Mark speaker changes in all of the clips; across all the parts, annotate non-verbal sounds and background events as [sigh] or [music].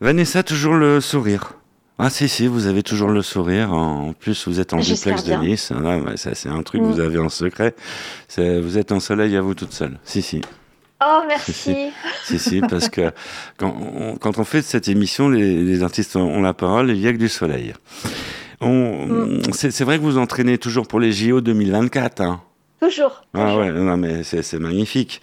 Speaker 1: Vanessa, toujours le sourire. Ah si, si, vous avez toujours le sourire. En plus, vous êtes en duplex de. Nice. Ah, ouais, ça, c'est un truc que
Speaker 2: Mm.
Speaker 1: vous avez en secret. C'est- Vous êtes en soleil à vous toute seule. Si, si.
Speaker 2: Oh,
Speaker 1: Si, si.
Speaker 2: merci.
Speaker 1: Si, si, parce que [laughs] quand on, quand on fait cette émission, les, les artistes ont la parole, il y a que du soleil. On-
Speaker 2: Mm.
Speaker 1: C'est vrai que vous entraînez toujours pour les JO 2024. Hein.
Speaker 2: Toujours.
Speaker 1: Ah
Speaker 2: toujours.
Speaker 1: ouais, non mais c'est magnifique.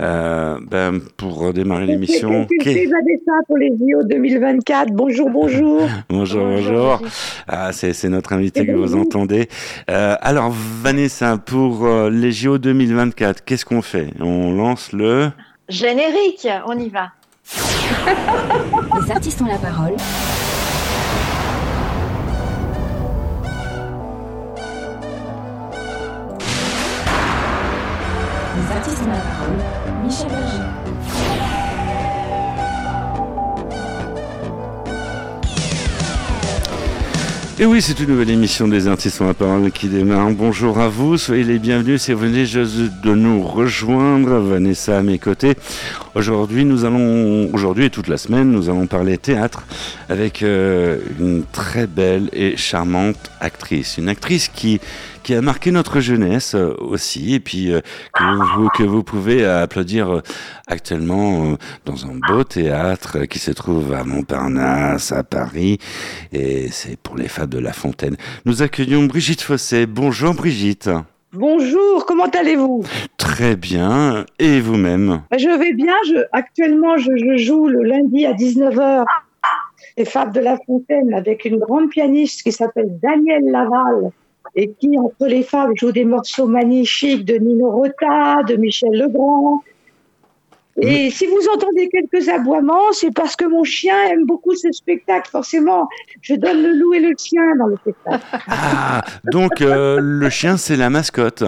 Speaker 1: Euh, ben, pour démarrer l'émission,
Speaker 3: C'est
Speaker 1: qu'est-
Speaker 3: Vanessa pour les JO 2024. [laughs] Bonjour, bonjour.
Speaker 1: bonjour, bonjour. Ah, c'est c'est notre invité que vous entendez. Euh, alors, Vanessa, pour euh, les JO 2024, qu'est-ce qu'on fait? On lance le...
Speaker 2: Générique, on y va. [laughs]
Speaker 4: Les artistes ont la parole. Les artistes ont la parole.
Speaker 1: Et oui, c'est une nouvelle émission des artistes ont la parole qui démarre. Bonjour à vous, soyez les bienvenus si vous venez juste de nous rejoindre. Vanessa à mes côtés. Aujourd'hui, nous allons, aujourd'hui et toute la semaine, nous allons parler théâtre avec euh, une très belle et charmante actrice. Une actrice qui, qui a marqué notre jeunesse euh, aussi et puis euh, que, vous, que vous pouvez applaudir euh, actuellement dans un beau théâtre qui se trouve à Montparnasse, à Paris. Et c'est pour les Fables de La Fontaine. Nous accueillons Brigitte Fosset. Bonjour Brigitte.
Speaker 3: Bonjour, comment allez-vous?
Speaker 1: Très bien. Et vous-même?
Speaker 3: Je vais bien. Je, actuellement, je, je joue le lundi à 19h les Fables de La Fontaine avec une grande pianiste qui s'appelle Danielle Laval et qui, entre les Fables, joue des morceaux magnifiques de Nino Rota, de Michel Legrand. Et si vous entendez quelques aboiements, c'est parce que mon chien aime beaucoup ce spectacle. Forcément, je donne le loup et le chien dans le spectacle.
Speaker 1: Ah, donc euh, le chien, c'est la mascotte.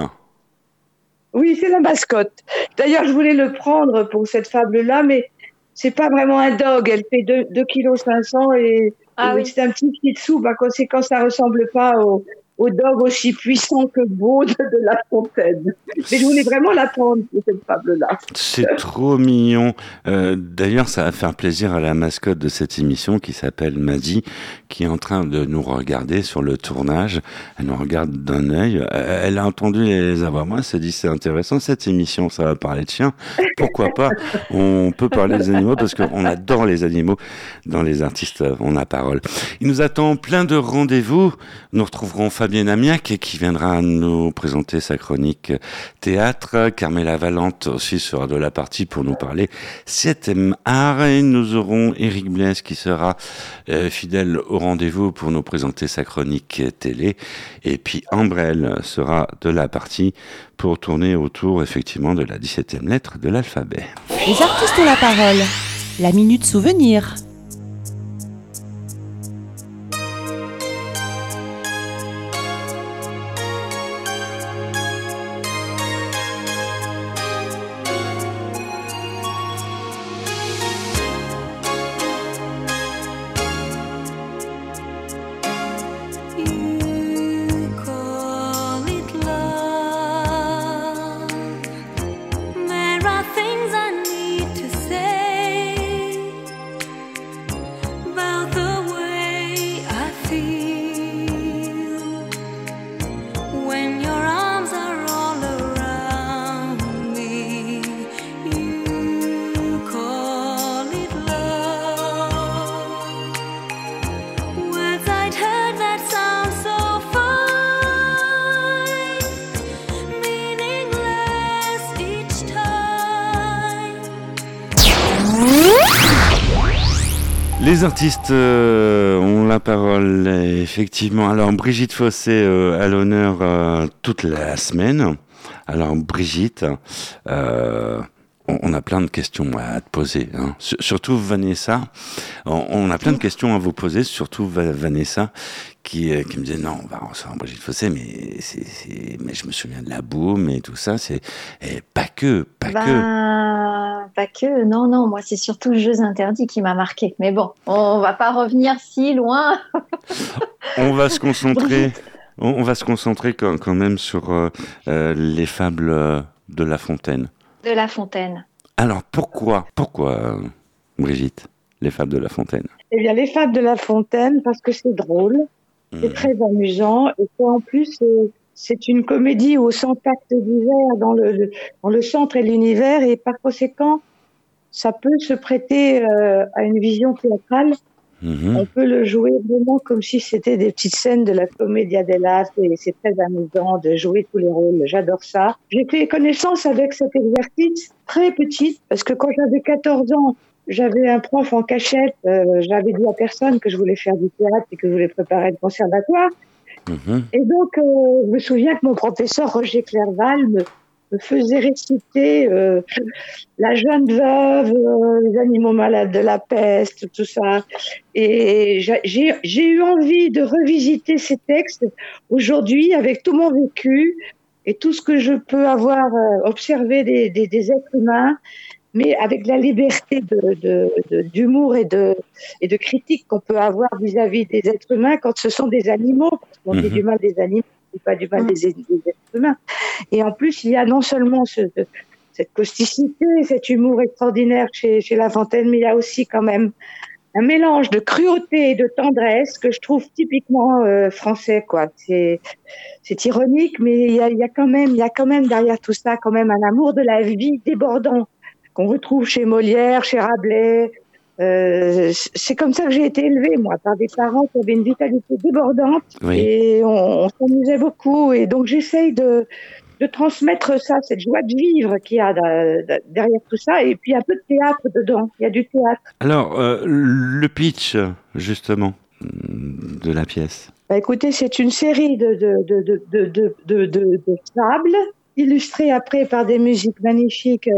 Speaker 3: Oui, c'est la mascotte. D'ailleurs, je voulais le prendre pour cette fable-là, mais c'est pas vraiment un dog. Elle fait 2 kg 500 et,
Speaker 2: Ah
Speaker 3: et
Speaker 2: oui.
Speaker 3: c'est un petit tzu. Par conséquent, ça ressemble pas au, au dog aussi puissant que beau de, La Fontaine. Mais je voulais vraiment la prendre pour cette fable-là.
Speaker 1: C'est trop mignon. Euh, D'ailleurs, ça va faire plaisir à la mascotte de cette émission qui s'appelle Maddy, qui est en train de nous regarder sur le tournage. Elle nous regarde d'un œil. Euh, Elle a entendu les aboiements. Elle s'est dit c'est intéressant cette émission. Ça va parler de chiens. Pourquoi pas? On peut parler des animaux parce qu'on adore les animaux. Dans les artistes, euh, on a parole. Il nous attend plein de rendez-vous. Nous retrouverons Fabienne Amiac qui viendra nous présenter sa chronique théâtre. Carmela Valente aussi sera de la partie pour nous parler 7e art. Et nous aurons Eric Blaise qui sera euh, fidèle au rendez-vous pour nous présenter sa chronique télé. Et puis Ambrelle sera de la partie pour tourner autour effectivement de la 17e lettre de l'alphabet.
Speaker 5: Les artistes ont la parole. La minute souvenir.
Speaker 1: Les artistes euh, ont la parole, effectivement. Alors, Brigitte Fossé euh, à l'honneur euh, toute la semaine. Alors, Brigitte, euh, on, a plein de questions à te poser. hein. Sur- Surtout Vanessa, on, a plein de questions à vous poser, surtout Va- Vanessa, qui, euh, qui me disait non, on va recevoir Brigitte Fossé, mais, c'est- mais je me souviens de la boum et tout ça. C'est et pas que, pas que.
Speaker 2: Ben, pas que. Non, non, moi, c'est surtout Jeux interdits qui m'a marqué. Mais bon, on va pas revenir si loin. [laughs]
Speaker 1: On va se concentrer. On, on va se concentrer quand, quand même sur euh, euh, les fables de La Fontaine.
Speaker 2: De La Fontaine.
Speaker 1: Alors pourquoi, pourquoi, euh, Brigitte Les Fables de La Fontaine?
Speaker 3: Eh bien, Les Fables de La Fontaine, parce que c'est drôle, c'est
Speaker 1: Mhm.
Speaker 3: très amusant, et qu'en plus, euh, c'est une comédie au centre acte d'hiver dans le, dans le centre et l'univers, et par conséquent, ça peut se prêter euh, à une vision théâtrale.
Speaker 1: Mhm.
Speaker 3: On peut le jouer vraiment comme si c'était des petites scènes de la commedia dell'arte et c'est très amusant de jouer tous les rôles. J'adore ça. J'ai fait connaissance avec cet exercice très petite parce que quand j'avais 14 ans, j'avais un prof en cachette. euh, j'avais dit à personne que je voulais faire du théâtre et que je voulais préparer le conservatoire.
Speaker 1: Mhm.
Speaker 3: Et donc, euh, je me souviens que mon professeur Roger Clerval me, me faisait réciter euh, La jeune veuve, les animaux malades de la peste, tout ça. Et j'a- j'ai eu envie de revisiter ces textes aujourd'hui avec tout mon vécu et tout ce que je peux avoir observé des, des, des êtres humains, mais avec la liberté de- de- de- d'humour et de, et de critique qu'on peut avoir vis-à-vis des êtres humains quand ce sont des animaux, parce qu'on dit
Speaker 1: Mhm.
Speaker 3: du mal des animaux, on dit pas du mal
Speaker 2: Mhm.
Speaker 3: des, des êtres humains. Et en plus, il y a non seulement ce, cette causticité, cet humour extraordinaire chez, chez La Fontaine, mais il y a aussi quand même un mélange de cruauté et de tendresse que je trouve typiquement euh, français, quoi. C'est c'est ironique, mais il y a, il y a quand même, il y a quand même derrière tout ça quand même un amour de la vie débordant qu'on retrouve chez Molière, chez Rabelais. Euh, c'est comme ça que j'ai été élevée, moi, par des parents qui avaient une vitalité débordante
Speaker 1: Oui.
Speaker 3: et on, on s'amusait beaucoup. Et donc j'essaye de, de transmettre ça, cette joie de vivre qu'il y a derrière tout ça, et puis un peu de théâtre dedans. Il y a du théâtre.
Speaker 1: Alors, euh, le pitch, justement, de la pièce.
Speaker 3: Bah, écoutez, c'est une série de, de, de, de, de, illustrées après par des musiques magnifiques.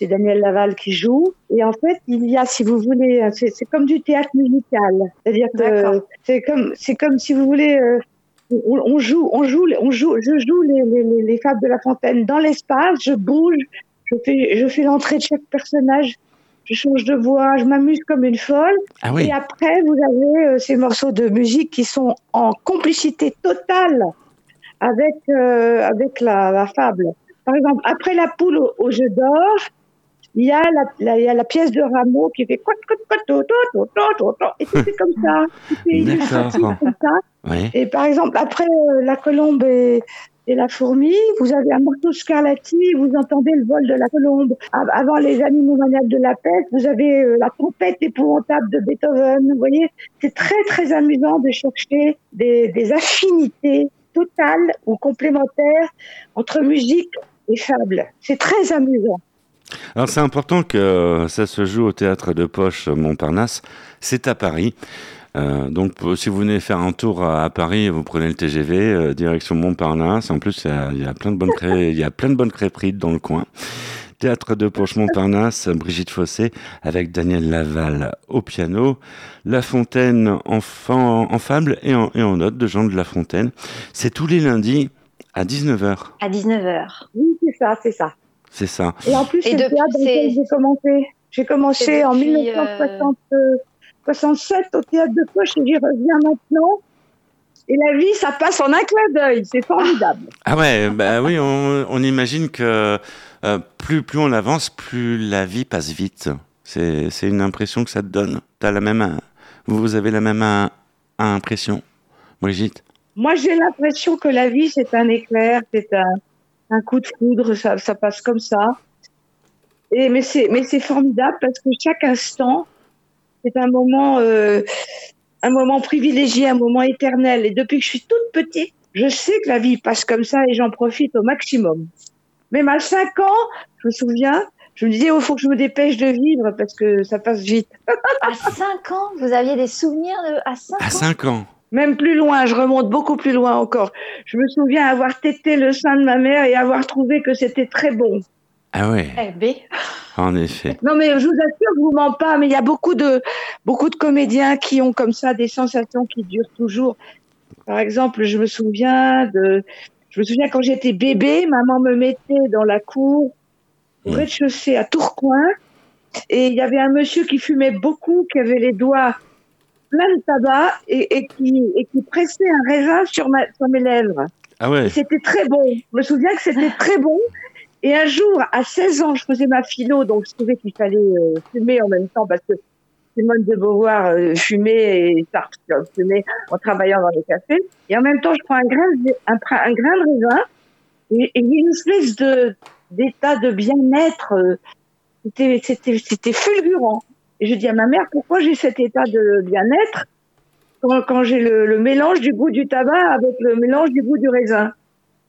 Speaker 3: C'est Daniel Laval qui joue. Et en fait, il y a, si vous voulez, euh, c'est c'est comme du théâtre musical. C'est-à-dire que c'est comme, c'est comme si vous voulez, euh, on, on joue, on joue, on joue, je joue les, les, les, les fables de La Fontaine dans l'espace, je bouge, je fais, je fais l'entrée de chaque personnage, je change de voix, je m'amuse comme une folle.
Speaker 1: Ah oui
Speaker 3: Et après, vous avez euh, ces morceaux de musique qui sont en complicité totale avec, euh, avec la, la fable. Par exemple, après la poule au, au jeu d'or, il y, a la, la- il y a la pièce de Rameau qui fait quoi, et tout est comme ça. [laughs] Comme ça.
Speaker 1: Oui.
Speaker 3: Et par exemple, après euh, la colombe et, et la fourmi, vous avez un morceau Scarlatti, vous entendez le vol de la colombe. Av- Avant les animaux maniaques de la peste, vous avez euh, la tempête épouvantable de Beethoven. Vous voyez, c'est très très amusant de chercher des, des affinités totales ou complémentaires entre musique et fable. C'est très amusant.
Speaker 1: Alors c'est important que ça se joue au théâtre de Poche Montparnasse. C'est à Paris. Euh, donc si vous venez faire un tour à, à Paris, vous prenez le TGV euh, direction Montparnasse. En plus il y a, il y a plein de bonnes cré- il y a plein de bonnes crêperies dans le coin. Théâtre de Poche Montparnasse, Brigitte Fossé avec Daniel Laval au piano, La Fontaine en, en fable et en, et en note de Jean de La Fontaine. C'est tous les lundis à 19h.
Speaker 2: À 19h.
Speaker 3: Oui, c'est ça, c'est ça.
Speaker 1: C'est ça.
Speaker 3: Et en plus,
Speaker 2: Et
Speaker 3: c'est le
Speaker 2: depuis,
Speaker 3: théâtre dans lequel
Speaker 2: c'est-
Speaker 3: j'ai commencé. J'ai commencé
Speaker 2: C'est
Speaker 3: en
Speaker 2: depuis,
Speaker 3: 1967 au théâtre de Poche et j'y reviens maintenant. Et la vie, ça passe en un clin d'œil. C'est formidable. [laughs]
Speaker 1: Ah ouais, bah oui, on, on imagine que euh, plus, plus on avance, plus la vie passe vite. C'est, c'est une impression que ça te donne. T'as la même, euh, vous avez la même euh, impression, Brigitte?
Speaker 3: Moi, j'ai l'impression que la vie, c'est un éclair, c'est un, un coup de foudre, ça, ça passe comme ça. Et, mais c'est mais c'est formidable parce que chaque instant, c'est un moment, euh, un moment privilégié, un moment éternel. Et depuis que je suis toute petite, je sais que la vie passe comme ça et j'en profite au maximum. Même à 5 ans, je me souviens, je me disais, oh, faut que je me dépêche de vivre parce que ça passe vite.
Speaker 2: À 5 ans, vous aviez des souvenirs de... à 5
Speaker 1: À
Speaker 2: ans?
Speaker 1: 5 ans.
Speaker 3: Même plus loin, je remonte beaucoup plus loin encore. Je me souviens avoir tété le sein de ma mère et avoir trouvé que c'était très bon.
Speaker 1: Ah ouais,
Speaker 2: Eh ben,
Speaker 1: en effet.
Speaker 3: Non, mais je vous assure, je vous mens pas, mais il y a beaucoup de, beaucoup de comédiens qui ont comme ça des sensations qui durent toujours. Par exemple, je me souviens de, je me souviens quand j'étais bébé, maman me mettait dans la cour, au rez-de-chaussée à Tourcoing, et il y avait un monsieur qui fumait beaucoup, qui avait les doigts pleins de tabac et, et qui, et qui pressait un raisin sur, ma, sur mes lèvres.
Speaker 1: Ah ouais,
Speaker 3: C'était très bon. Je me souviens que c'était très bon. Et un jour, à 16 ans, je faisais ma philo, donc je trouvais qu'il fallait euh, fumer en même temps parce que Simone de Beauvoir euh, fumait et Sartre fumait en travaillant dans les cafés. Et en même temps, je prends un grain de, un, un grain de raisin et, et il y a une espèce de d'état de bien-être. euh, c'était fulgurant. Et je dis à ma mère pourquoi j'ai cet état de bien-être quand, quand j'ai le, le mélange du goût du tabac avec le mélange du goût du raisin?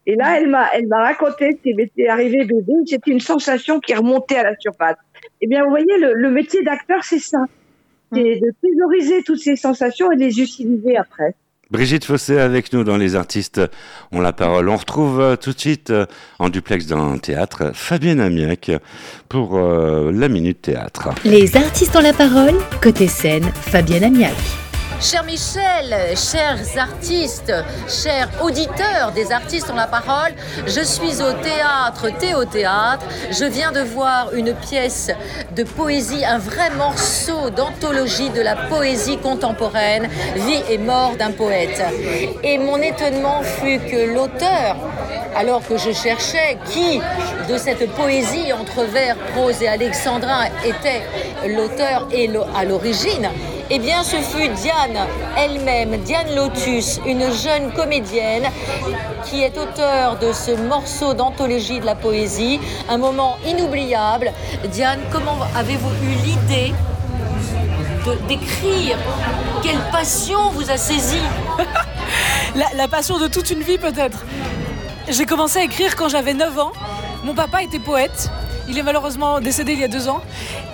Speaker 3: Et là, elle m'a, elle m'a raconté ce qui m'était arrivé bébé. C'était une sensation qui remontait à la surface. Eh bien, vous voyez, le, le métier d'acteur, c'est ça. C'est de thésauriser toutes ces sensations et de les utiliser après.
Speaker 1: Brigitte Fossé avec nous dans Les Artistes ont la parole. On retrouve euh, tout de suite euh, en duplex dans le théâtre Fabienne Amiac pour euh, la Minute Théâtre.
Speaker 6: Les artistes ont la parole, côté scène, Fabienne Amiac.
Speaker 7: Cher Michel, chers artistes, chers auditeurs des artistes ont la parole, je suis au théâtre Théo Théâtre. Je viens de voir une pièce de poésie, un vrai morceau d'anthologie de la poésie contemporaine, Vie et mort d'un poète. Et mon étonnement fut que l'auteur, alors que je cherchais qui de cette poésie entre vers, prose et alexandrin était l'auteur et à l'origine, eh bien, ce fut Diane elle-même, Diane Lotus, une jeune comédienne qui est auteure de ce morceau d'anthologie de la poésie, un moment inoubliable. Diane, comment avez-vous eu l'idée d'écrire Quelle passion vous a saisi [laughs]
Speaker 8: la, la passion de toute une vie peut-être. J'ai commencé à écrire quand j'avais 9 ans. Mon papa était poète. Il est malheureusement décédé il y a deux ans.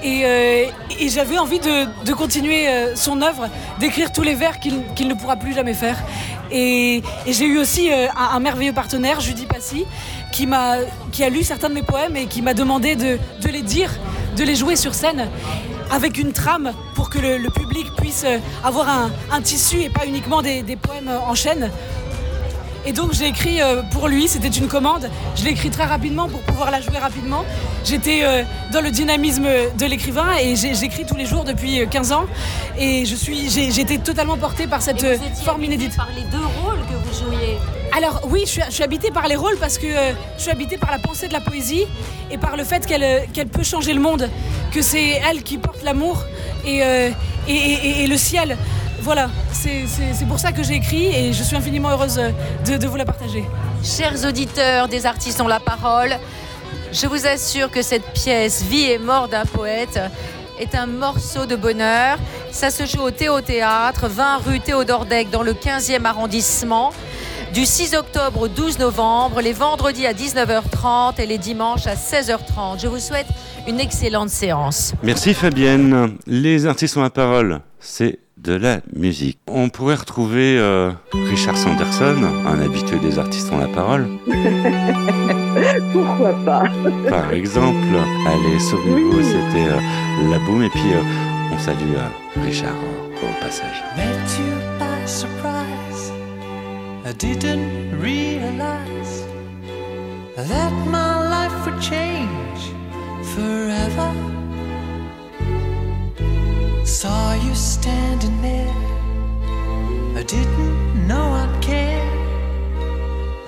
Speaker 8: Et, euh, j'avais envie de, continuer euh, son œuvre, d'écrire tous les vers qu'il ne pourra plus jamais faire. Et, j'ai eu aussi euh, un, merveilleux partenaire, Judy Passy, qui, a lu certains de mes poèmes et qui m'a demandé de, les dire, de les jouer sur scène avec une trame pour que le, public puisse avoir un, tissu et pas uniquement des poèmes en chaîne. Et donc j'ai écrit euh, pour lui, c'était une commande. Je l'ai écrit très rapidement pour pouvoir la jouer rapidement. J'étais euh, dans le dynamisme de l'écrivain et j'écris tous les jours depuis euh, 15 ans. Et je suis, j'ai été totalement portée par cette
Speaker 7: Et
Speaker 8: euh,
Speaker 7: vous étiez
Speaker 8: forme inédite.
Speaker 7: par les deux rôles que vous jouiez.
Speaker 8: Alors oui, je suis, je suis habitée par les rôles parce que euh, je suis habitée par la pensée de la poésie et par le fait qu'elle euh, peut changer le monde, que c'est elle qui porte l'amour et, euh, et, et- et le ciel. Voilà, c'est pour ça que j'ai écrit et je suis infiniment heureuse de, de vous la partager.
Speaker 7: Chers auditeurs des artistes ont la parole, je vous assure que cette pièce Vie et mort d'un poète est un morceau de bonheur. Ça se joue au Théo Théâtre, 20 rue Théodore Deck dans le 15e arrondissement. Du 6 octobre au 12 novembre, les vendredis à 19h30 et les dimanches à 16h30. Je vous souhaite une excellente séance.
Speaker 1: Merci Fabienne. Les artistes ont la parole. C'est de la musique. On pourrait retrouver euh, Richard Sanderson, un habitué des artistes ont la parole, [laughs]
Speaker 3: Pourquoi pas?
Speaker 1: Par exemple. Allez, souvenez-vous, c'était euh, La Boum et puis euh, on salue euh, Richard euh, au passage.
Speaker 9: met you by surprise. I didn't realize that my life would change forever. Saw you standing there. I didn't know I'd care.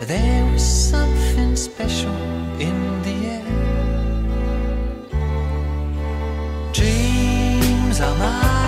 Speaker 9: There was something special in the air. Dreams are my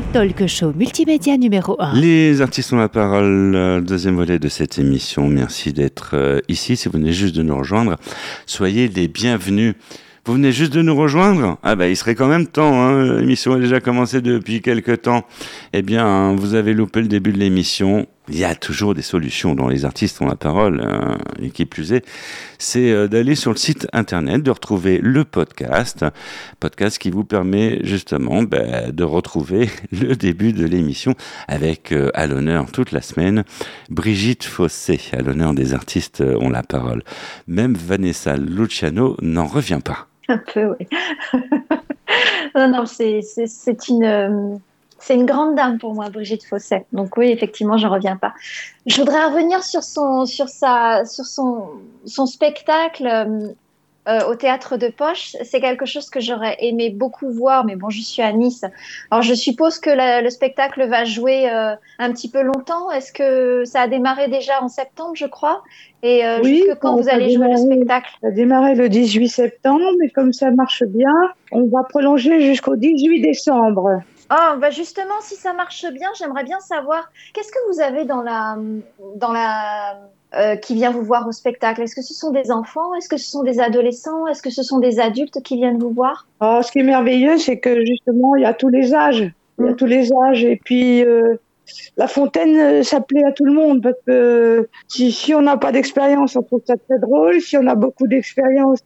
Speaker 6: parole, talk show multimédia numéro 1.
Speaker 1: Les artistes ont la parole, euh, deuxième volet de cette émission. Merci d'être euh, ici. Si vous venez juste de nous rejoindre, soyez les bienvenus. Vous venez juste de nous rejoindre? Ah bah il serait quand même temps, hein. l'émission a déjà commencé depuis quelques temps. Eh bien, vous avez loupé le début de l'émission. Il y a toujours des solutions dont les artistes ont la parole, hein. et qui plus est, c'est euh, d'aller sur le site internet, de retrouver le podcast, podcast qui vous permet justement bah, de retrouver [laughs] le début de l'émission avec euh, à l'honneur toute la semaine Brigitte Fossé, à l'honneur des artistes euh, ont la parole. Même Vanessa Luciano n'en revient pas.
Speaker 2: Un peu, oui. [laughs] non, non, c'est une, c'est une grande dame pour moi, Brigitte Fosset. Donc oui, effectivement, je ne reviens pas. Je voudrais revenir sur son, sur sa, sur son, son spectacle euh, euh, au théâtre de Poche. C'est quelque chose que j'aurais aimé beaucoup voir, mais bon, je suis à Nice. Alors je suppose que la- le spectacle va jouer euh, un petit peu longtemps. Est-ce que ça a démarré déjà en septembre, je crois? Et
Speaker 3: Oui,
Speaker 2: jusque quand vous allez jouer le spectacle?
Speaker 3: Ça a démarré le 18 septembre, mais comme ça marche bien, on va prolonger jusqu'au 18 décembre.
Speaker 2: Oh, bah justement, si ça marche bien, j'aimerais bien savoir qu'est-ce que vous avez dans la, dans la, euh, qui vient vous voir au spectacle? Est-ce que ce sont des enfants? Est-ce que ce sont des adolescents? Est-ce que ce sont des adultes qui viennent vous voir?
Speaker 3: Alors, ce qui est merveilleux, c'est que justement, il y a tous les âges. Il y a tous les âges. Et puis, euh, la fontaine, euh, ça plaît à tout le monde parce que si, si on n'a pas d'expérience, on trouve ça très drôle. Si on a beaucoup d'expérience,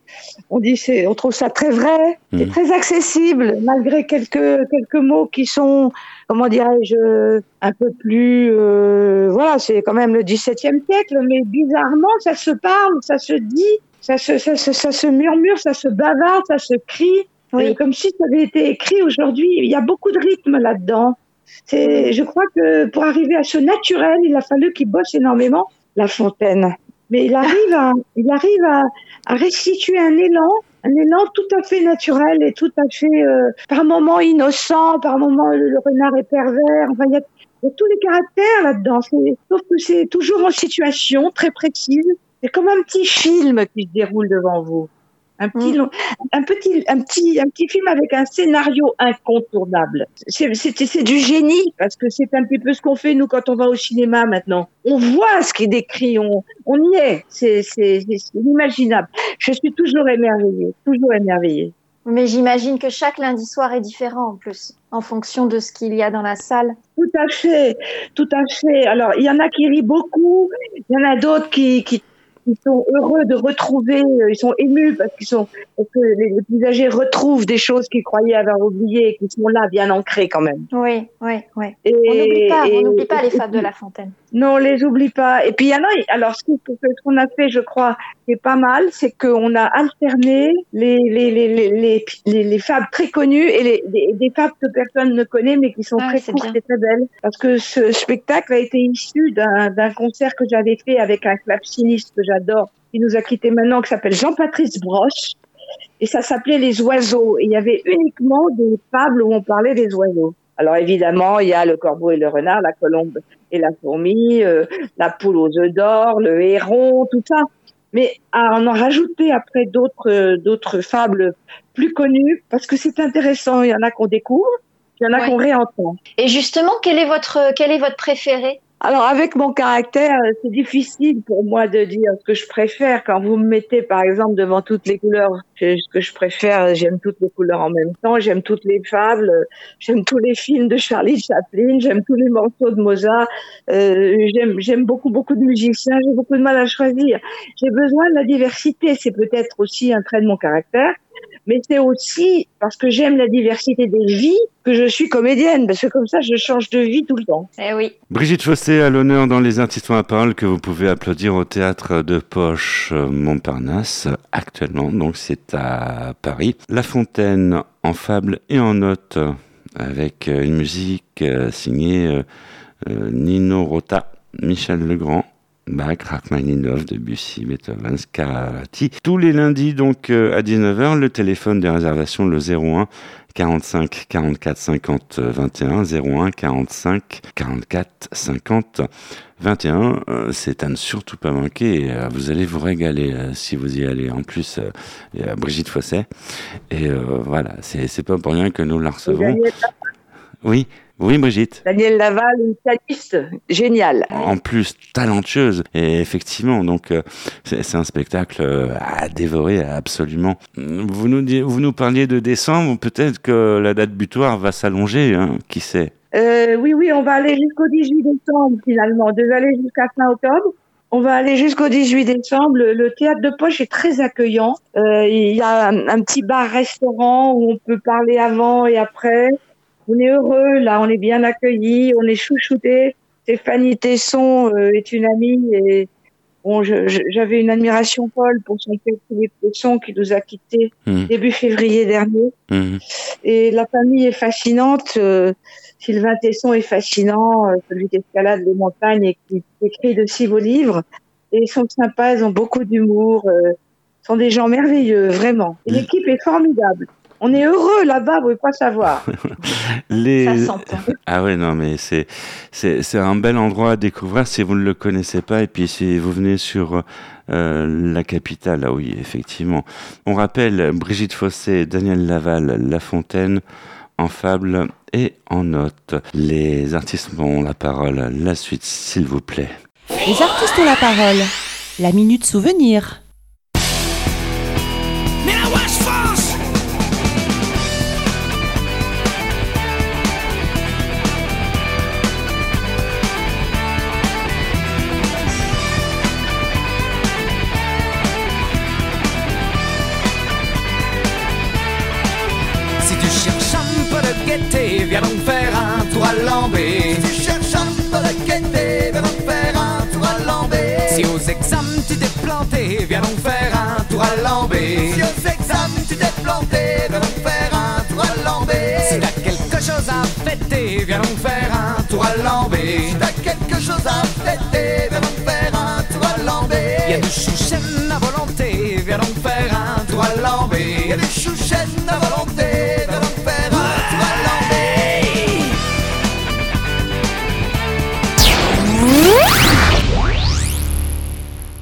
Speaker 3: on dit c'est, on trouve ça très vrai et
Speaker 1: Mhm.
Speaker 3: très accessible, malgré quelques quelques mots qui sont, comment dirais-je, un peu plus, euh, voilà, c'est quand même le XVIIe siècle, mais bizarrement, ça se parle, ça se dit, ça se, ça se, ça se murmure, ça se bavarde, ça se crie.
Speaker 2: Oui.
Speaker 3: Euh, comme si ça avait été écrit aujourd'hui. Il y a beaucoup de rythme là-dedans. C'est, je crois que pour arriver à ce naturel, il a fallu qu'il bosse énormément, La Fontaine. Mais il arrive à, il arrive à, restituer un élan, un élan tout à fait naturel et tout à fait, euh, par moments innocent, par moments le, renard est pervers. Enfin, il y a, il y a tous les caractères là-dedans. Sauf que c'est toujours en situation très précise. C'est comme un petit film qui se déroule devant vous. Un petit,
Speaker 2: Mm.
Speaker 3: long- un petit, un petit, un petit film avec un scénario incontournable. C'est, du génie parce que c'est un petit peu ce qu'on fait nous quand on va au cinéma maintenant. On voit ce qui est décrit, on, on y est. C'est, inimaginable. Je suis toujours émerveillée, toujours émerveillée.
Speaker 2: Mais j'imagine que chaque lundi soir est différent en plus, en fonction de ce qu'il y a dans la salle.
Speaker 3: Tout à fait, tout à fait. Alors, il y en a qui rient beaucoup, il y en a d'autres qui, qui, qui sont heureux de retrouver, euh, ils sont émus parce qu'ils sont, parce que les, plus âgés retrouvent des choses qu'ils croyaient avoir oubliées et qui sont là, bien ancrées quand même.
Speaker 2: Oui, oui, oui.
Speaker 3: Et,
Speaker 2: On n'oublie pas,
Speaker 3: et-
Speaker 2: on n'oublie pas les fables de La Fontaine.
Speaker 3: Non, on les oublie pas. Et puis il y en a. Alors ce qu'on a fait, je crois, qui est pas mal, c'est qu'on a alterné les les les les les, les, les fables très connues et les, les- des fables que personne ne connaît mais qui sont
Speaker 2: Ah,
Speaker 3: très
Speaker 2: c'est
Speaker 3: courtes et très belles. Parce que ce spectacle a été issu d'un d'un concert que j'avais fait avec un claveciniste que j'adore, qui nous a quitté maintenant, qui s'appelle Jean-Patrice Broche. Et ça s'appelait Les Oiseaux. Et il y avait uniquement des fables où on parlait des oiseaux. Alors évidemment, il y a le corbeau et le renard, la colombe et la fourmi, euh, la poule aux œufs d'or, le héron, tout ça. Mais à en rajouter après d'autres euh, d'autres fables plus connues, parce que c'est intéressant. Il y en a qu'on découvre, il y en a
Speaker 2: Ouais.
Speaker 3: qu'on réentend.
Speaker 2: Et justement, quel est votre, quel est votre préféré?
Speaker 3: Alors avec mon caractère, euh, c'est difficile pour moi de dire ce que je préfère. Quand vous me mettez par exemple devant toutes les couleurs, ce que je préfère, j'aime toutes les couleurs en même temps, j'aime toutes les fables, j'aime tous les films de Charlie Chaplin, j'aime tous les morceaux de Mozart, euh, j'aime beaucoup beaucoup de musiciens, j'ai beaucoup de mal à choisir. J'ai besoin de la diversité, c'est peut-être aussi un trait de mon caractère. Mais c'est aussi parce que j'aime la diversité des vies que je suis comédienne, parce que comme ça, je change de vie tout le temps.
Speaker 2: Eh oui.
Speaker 1: Brigitte Fossé à l'honneur dans Les Artistes ont la parole que vous pouvez applaudir au théâtre de Poche euh, Montparnasse actuellement, donc c'est à Paris. La Fontaine en fable et en note avec euh, une musique euh, signée Nino Rota, Michel Legrand. Bach, Rachmaninov, Debussy, Beethoven, Scarlatti. Tous les lundis, donc, euh, à 19h, le téléphone des réservations, le 01 45 44 50 21 01 45 44 50 21. Euh, C'est à ne surtout pas manquer. et, euh, Vous allez vous régaler euh, si vous y allez. En plus, il y a Brigitte Fosset. Et voilà, c'est c'est pas pour rien que nous la recevons. Oui, oui, Brigitte.
Speaker 3: Daniel Laval, une pianiste géniale.
Speaker 1: En plus, talentueuse. Et effectivement, donc, euh, c'est un spectacle euh, à dévorer absolument. Vous nous, di- vous nous parliez de décembre. Peut-être que la date butoir va s'allonger. Hein, qui sait?
Speaker 3: Euh, oui, oui, on va aller jusqu'au 18 décembre finalement. On devait aller jusqu'à fin octobre. On va aller jusqu'au 18 décembre. Le, le théâtre de poche est très accueillant. Euh, il y a un, un petit bar-restaurant où on peut parler avant et après. On est heureux, là, on est bien accueillis, on est chouchoutés. Stéphanie Tesson euh, est une amie et bon, j'avais une admiration folle pour son père Philippe Tesson qui nous a quittés
Speaker 1: Mhm.
Speaker 3: début février dernier.
Speaker 1: Mhm.
Speaker 3: Et la famille est fascinante. euh, Sylvain Tesson est fascinant, euh, celui qui escalade les montagnes et qui écrit de si beaux livres. Et ils sont sympas, ils ont beaucoup d'humour. sont des gens merveilleux, vraiment. Et l'équipe est formidable. On est heureux là-bas, vous ne pouvez pas savoir. [laughs]
Speaker 1: Les...
Speaker 2: Ça.
Speaker 1: Ah ouais, non, mais c'est, c'est, c'est un bel endroit à découvrir si vous ne le connaissez pas. Et puis si vous venez sur euh, la capitale, ah oui, effectivement. On rappelle Brigitte Fossé, Daniel Laval, La Fontaine, en fable et en note. Les artistes ont la parole. La suite, s'il vous plaît.
Speaker 5: Les artistes ont la parole. La minute souvenir.
Speaker 9: Planté, viens donc faire un tour à Lambé. Si t'as quelque chose à fêter, viens donc faire un tour à Lambé. Si t'as quelque chose à fêter, viens donc faire un tour à Lambé. Y a du chouchen à volonté, viens donc faire un tour à Lambé. Y a du chouchen à volonté, viens donc faire un tour à Lambé.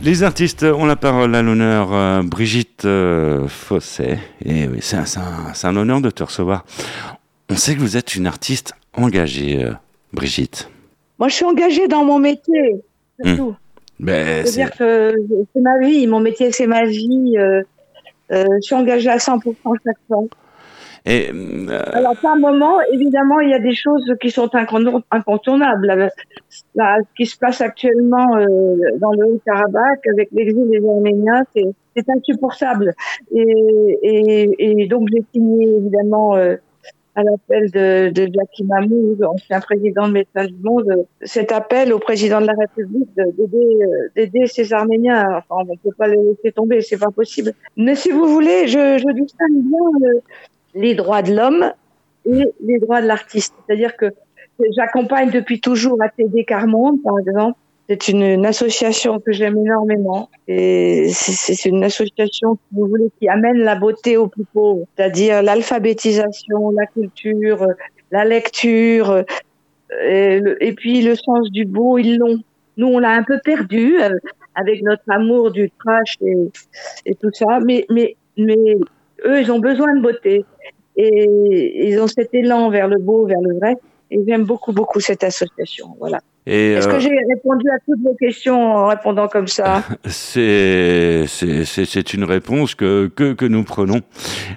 Speaker 1: Les artistes ont la parole à l'honneur euh, Brigitte euh, Fosset. Et oui, c'est un, honneur de te recevoir. On sait que vous êtes une artiste engagée, euh, Brigitte.
Speaker 3: Moi, je suis engagée dans mon métier.
Speaker 1: Ben, c'est-
Speaker 3: C'est-à-dire que c'est ma vie, mon métier, c'est ma vie. euh, je suis engagée à 100% chaque fois.
Speaker 1: Et, euh,
Speaker 3: Alors, par moment, évidemment, il y a des choses qui sont incon- incontournables. Là, ce qui se passe actuellement euh, dans le Haut-Karabakh avec l'exil des Arméniens, c'est insupportable. Et, donc, j'ai signé, évidemment, euh, à l'appel de, de Jackie Mahmoud, ancien président de Médecins du Monde, euh, cet appel au président de la République euh, d'aider ces Arméniens. Enfin, on ne peut pas les laisser tomber, c'est pas possible. Mais si vous voulez, je, je distingue bien euh, les droits de l'homme et les droits de l'artiste. C'est-à-dire que j'accompagne depuis toujours ATD Carmonde, par exemple. C'est une, association que j'aime énormément. Et c'est une association, qui amène la beauté aux plus pauvres. C'est-à-dire l'alphabétisation, la culture, la lecture, euh, et puis le sens du beau, ils l'ont. Nous, on l'a un peu perdu euh, avec notre amour du trash et, et tout ça. Mais, mais, mais eux, ils ont besoin de beauté. Et ils ont cet élan vers le beau, vers le vrai. Et j'aime beaucoup, beaucoup cette association. Voilà. Est-ce
Speaker 1: euh,
Speaker 3: que j'ai répondu à toutes vos questions en répondant comme ça? [laughs]
Speaker 1: C'est, c'est, c'est, c'est une réponse que, que, que nous prenons.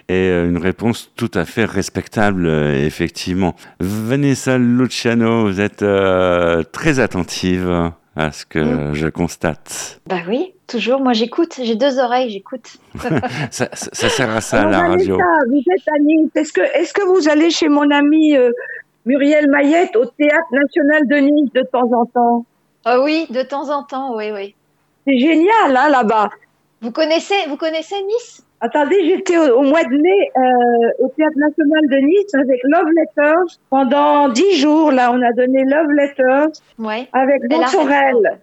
Speaker 1: Et euh, une réponse tout à fait respectable, euh, effectivement. Vanessa Luciano, vous êtes euh, très attentive à ce que
Speaker 2: Mm.
Speaker 1: je constate.
Speaker 2: Bah oui, toujours. Moi, j'écoute. J'ai deux oreilles, j'écoute. [laughs]
Speaker 1: Ça, ça, ça sert à ça,
Speaker 3: Alors,
Speaker 1: la radio.
Speaker 3: Vanessa, vous êtes à Nice. Est-ce que, est-ce que vous allez chez mon ami euh, Muriel Mayette au Théâtre National de Nice de temps en temps?
Speaker 2: Ah oui, de temps en temps, oui, oui.
Speaker 3: C'est génial, hein, là-bas.
Speaker 2: Vous connaissez, vous connaissez Nice?
Speaker 3: Attendez, j'étais au, au mois de mai euh, au Théâtre National de Nice avec Love Letters. Pendant dix jours, là, on a donné Love Letters
Speaker 2: Ouais.
Speaker 3: avec
Speaker 2: raison,
Speaker 3: Sorel.
Speaker 2: en fait.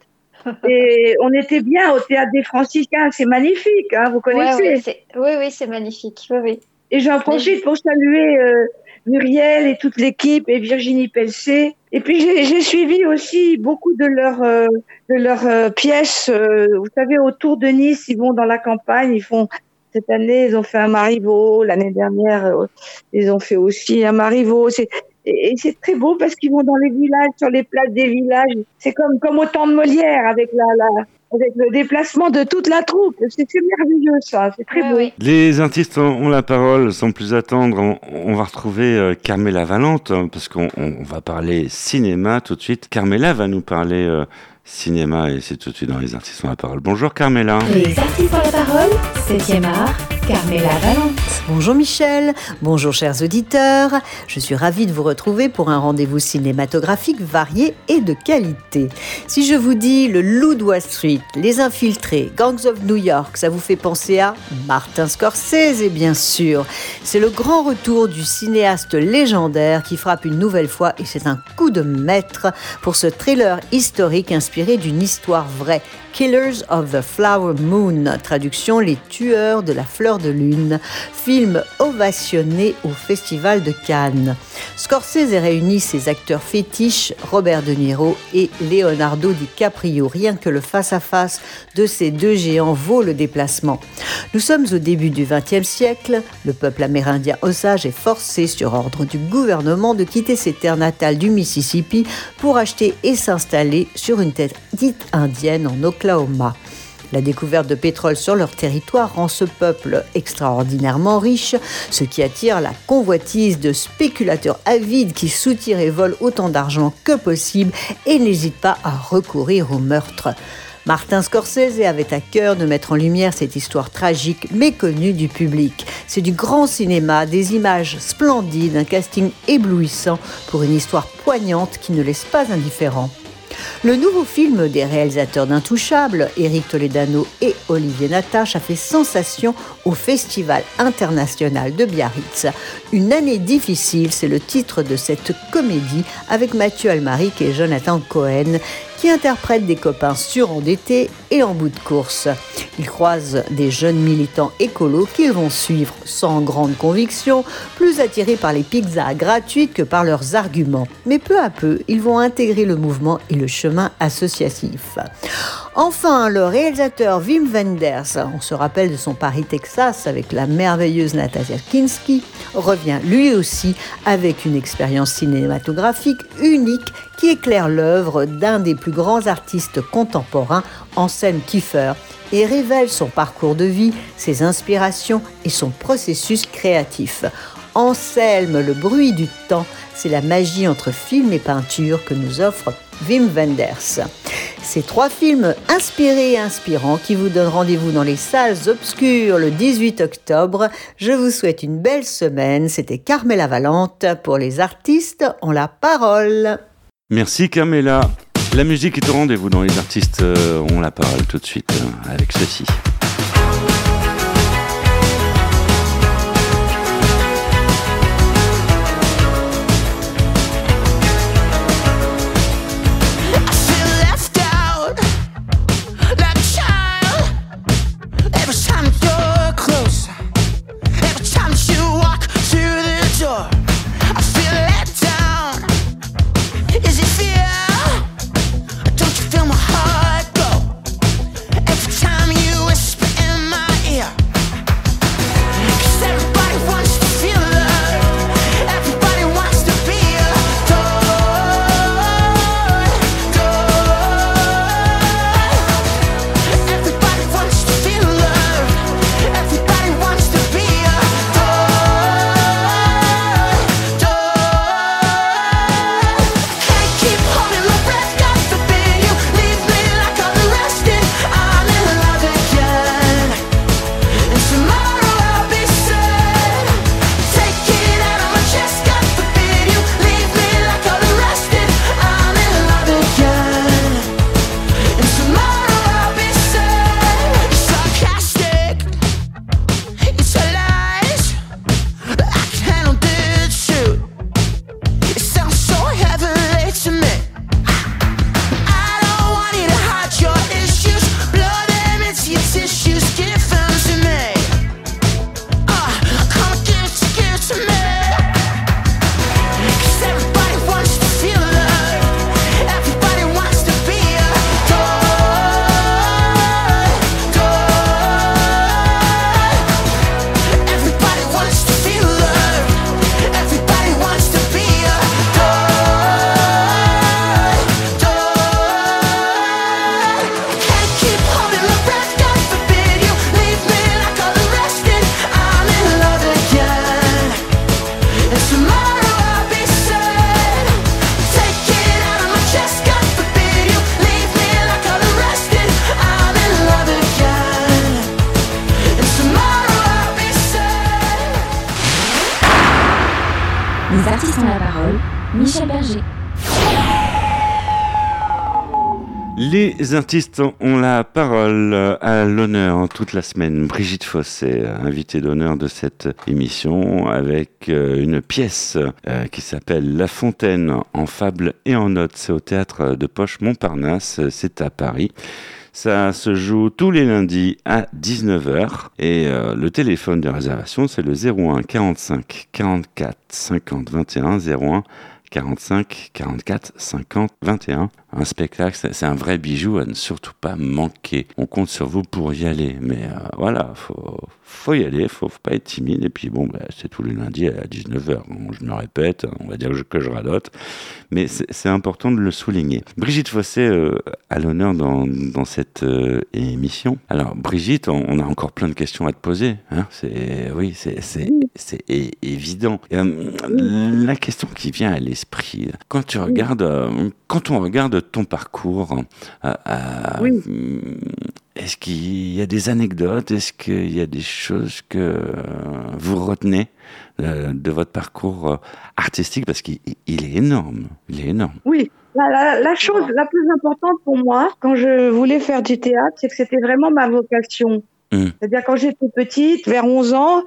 Speaker 3: Et on était bien au Théâtre des Franciscains. C'est magnifique, hein, vous connaissez.
Speaker 2: ouais, oui, oui, c'est magnifique. Oui, oui.
Speaker 3: Et j'en profite pour saluer euh, Muriel et toute l'équipe et Virginie Pelcé. Et puis j'ai suivi aussi beaucoup de leurs euh, de leurs euh, pièces. vous savez, autour de Nice, ils vont dans la campagne. Ils font cette année, ils ont fait un Marivaux. L'année dernière, ils ont fait aussi un Marivaux. C'est et et c'est très beau parce qu'ils vont dans les villages, sur les places des villages. C'est comme comme au temps de Molière avec la, la avec le déplacement de toute la troupe. C'est merveilleux ça. C'est très
Speaker 2: Ouais,
Speaker 3: beau.
Speaker 1: Les artistes ont ont la parole, sans plus attendre, on, on va retrouver euh, Carmela Valente, hein, parce qu'on on- on va parler cinéma tout de suite. Carmela va nous parler euh, cinéma, et c'est tout de suite dans les artistes ont la parole. Bonjour Carmela.
Speaker 6: Les artistes ont la parole, 7e art,
Speaker 10: Bonjour Michel, bonjour chers auditeurs. Je suis ravie de vous retrouver pour un rendez-vous cinématographique varié et de qualité. Si je vous dis le Loup de Wall Street, Les Infiltrés, Gangs of New York, ça vous fait penser à Martin Scorsese, bien sûr. C'est le grand retour du cinéaste légendaire qui frappe une nouvelle fois et c'est un coup de maître pour ce thriller historique inspiré d'une histoire vraie. Killers of the Flower Moon, traduction Les tueurs de la fleur de lune, film ovationné au Festival de Cannes. Scorsese réunit ses acteurs fétiches, Robert De Niro et Leonardo DiCaprio. Rien que le face-à-face de ces deux géants vaut le déplacement. Nous sommes au début du XXe siècle. Le peuple amérindien Osage est forcé, sur ordre du gouvernement, de quitter ses terres natales du Mississippi pour acheter et s'installer sur une terre dite indienne en La découverte de pétrole sur leur territoire rend ce peuple extraordinairement riche, ce qui attire la convoitise de spéculateurs avides qui soutirent et volent autant d'argent que possible et n'hésitent pas à recourir au meurtre. Martin Scorsese avait à cœur de mettre en lumière cette histoire tragique méconnue du public. C'est du grand cinéma, des images splendides, un casting éblouissant pour une histoire poignante qui ne laisse pas indifférent. Le nouveau film des réalisateurs d'Intouchables, Éric Toledano et Olivier Natache, a fait sensation au Festival international de Biarritz. Une année difficile, c'est le titre de cette comédie avec Mathieu Almaric et Jonathan Cohen qui interprètent des copains surendettés et en bout de course. Ils croisent des jeunes militants écolos qu'ils vont suivre sans grande conviction, plus attirés par les pizzas gratuites que par leurs arguments. Mais peu à peu, ils vont intégrer le mouvement et le chemin associatif. Enfin, le réalisateur Wim Wenders, on se rappelle de son Paris, Texas, avec la merveilleuse Natasha Kinski, revient lui aussi avec une expérience cinématographique unique qui éclaire l'œuvre d'un des plus grands artistes contemporains, Anselm Kiefer, et révèle son parcours de vie, ses inspirations et son processus créatif. Anselme, le bruit du temps, c'est la magie entre film et peinture que nous offre Wim Wenders. Ces trois films inspirés et inspirants qui vous donnent rendez-vous dans les salles obscures le 18 octobre. Je vous souhaite une belle semaine. C'était Carmela Valente pour les artistes ont la parole.
Speaker 1: Merci Carmela. La musique est au rendez-vous dans les artistes euh, ont la parole tout de suite euh, avec ceci.
Speaker 4: Artistes ont la parole, Michel Berger.
Speaker 1: Les artistes ont la parole à l'honneur toute la semaine. Brigitte Fossé, invitée d'honneur de cette émission, avec euh, une pièce euh, qui s'appelle La Fontaine en fable et en notes. C'est au théâtre de Poche Montparnasse, c'est à Paris. Ça se joue tous les lundis à 19h et euh, le téléphone de réservation c'est le 01 45 44 50 21 01 45 44 50 21. Un spectacle, c'est un vrai bijou à ne surtout pas manquer. On compte sur vous pour y aller, mais euh, voilà, faut faut y aller, faut, faut pas être timide. Et puis bon, bah, c'est tous les lundis à 19h. Bon, je me répète, on va dire que je, que je radote, mais c'est important de le souligner. Brigitte Fossé euh, à l'honneur dans, dans cette euh, émission. Alors Brigitte, on, a encore plein de questions à te poser. Hein oui, c'est évident. Euh, la question qui vient à l'esprit, quand tu regardes, quand on regarde ton parcours, euh, euh,
Speaker 3: Oui.
Speaker 1: est-ce qu'il y a des anecdotes Est-ce qu'il y a des choses que vous retenez euh, de votre parcours artistique? Parce qu'il il est énorme. Il est énorme.
Speaker 3: Oui, la, la- la chose la plus importante pour moi, quand je voulais faire du théâtre, c'est que c'était vraiment ma vocation.
Speaker 1: Mm.
Speaker 3: C'est-à-dire quand j'étais petite, vers 11 ans,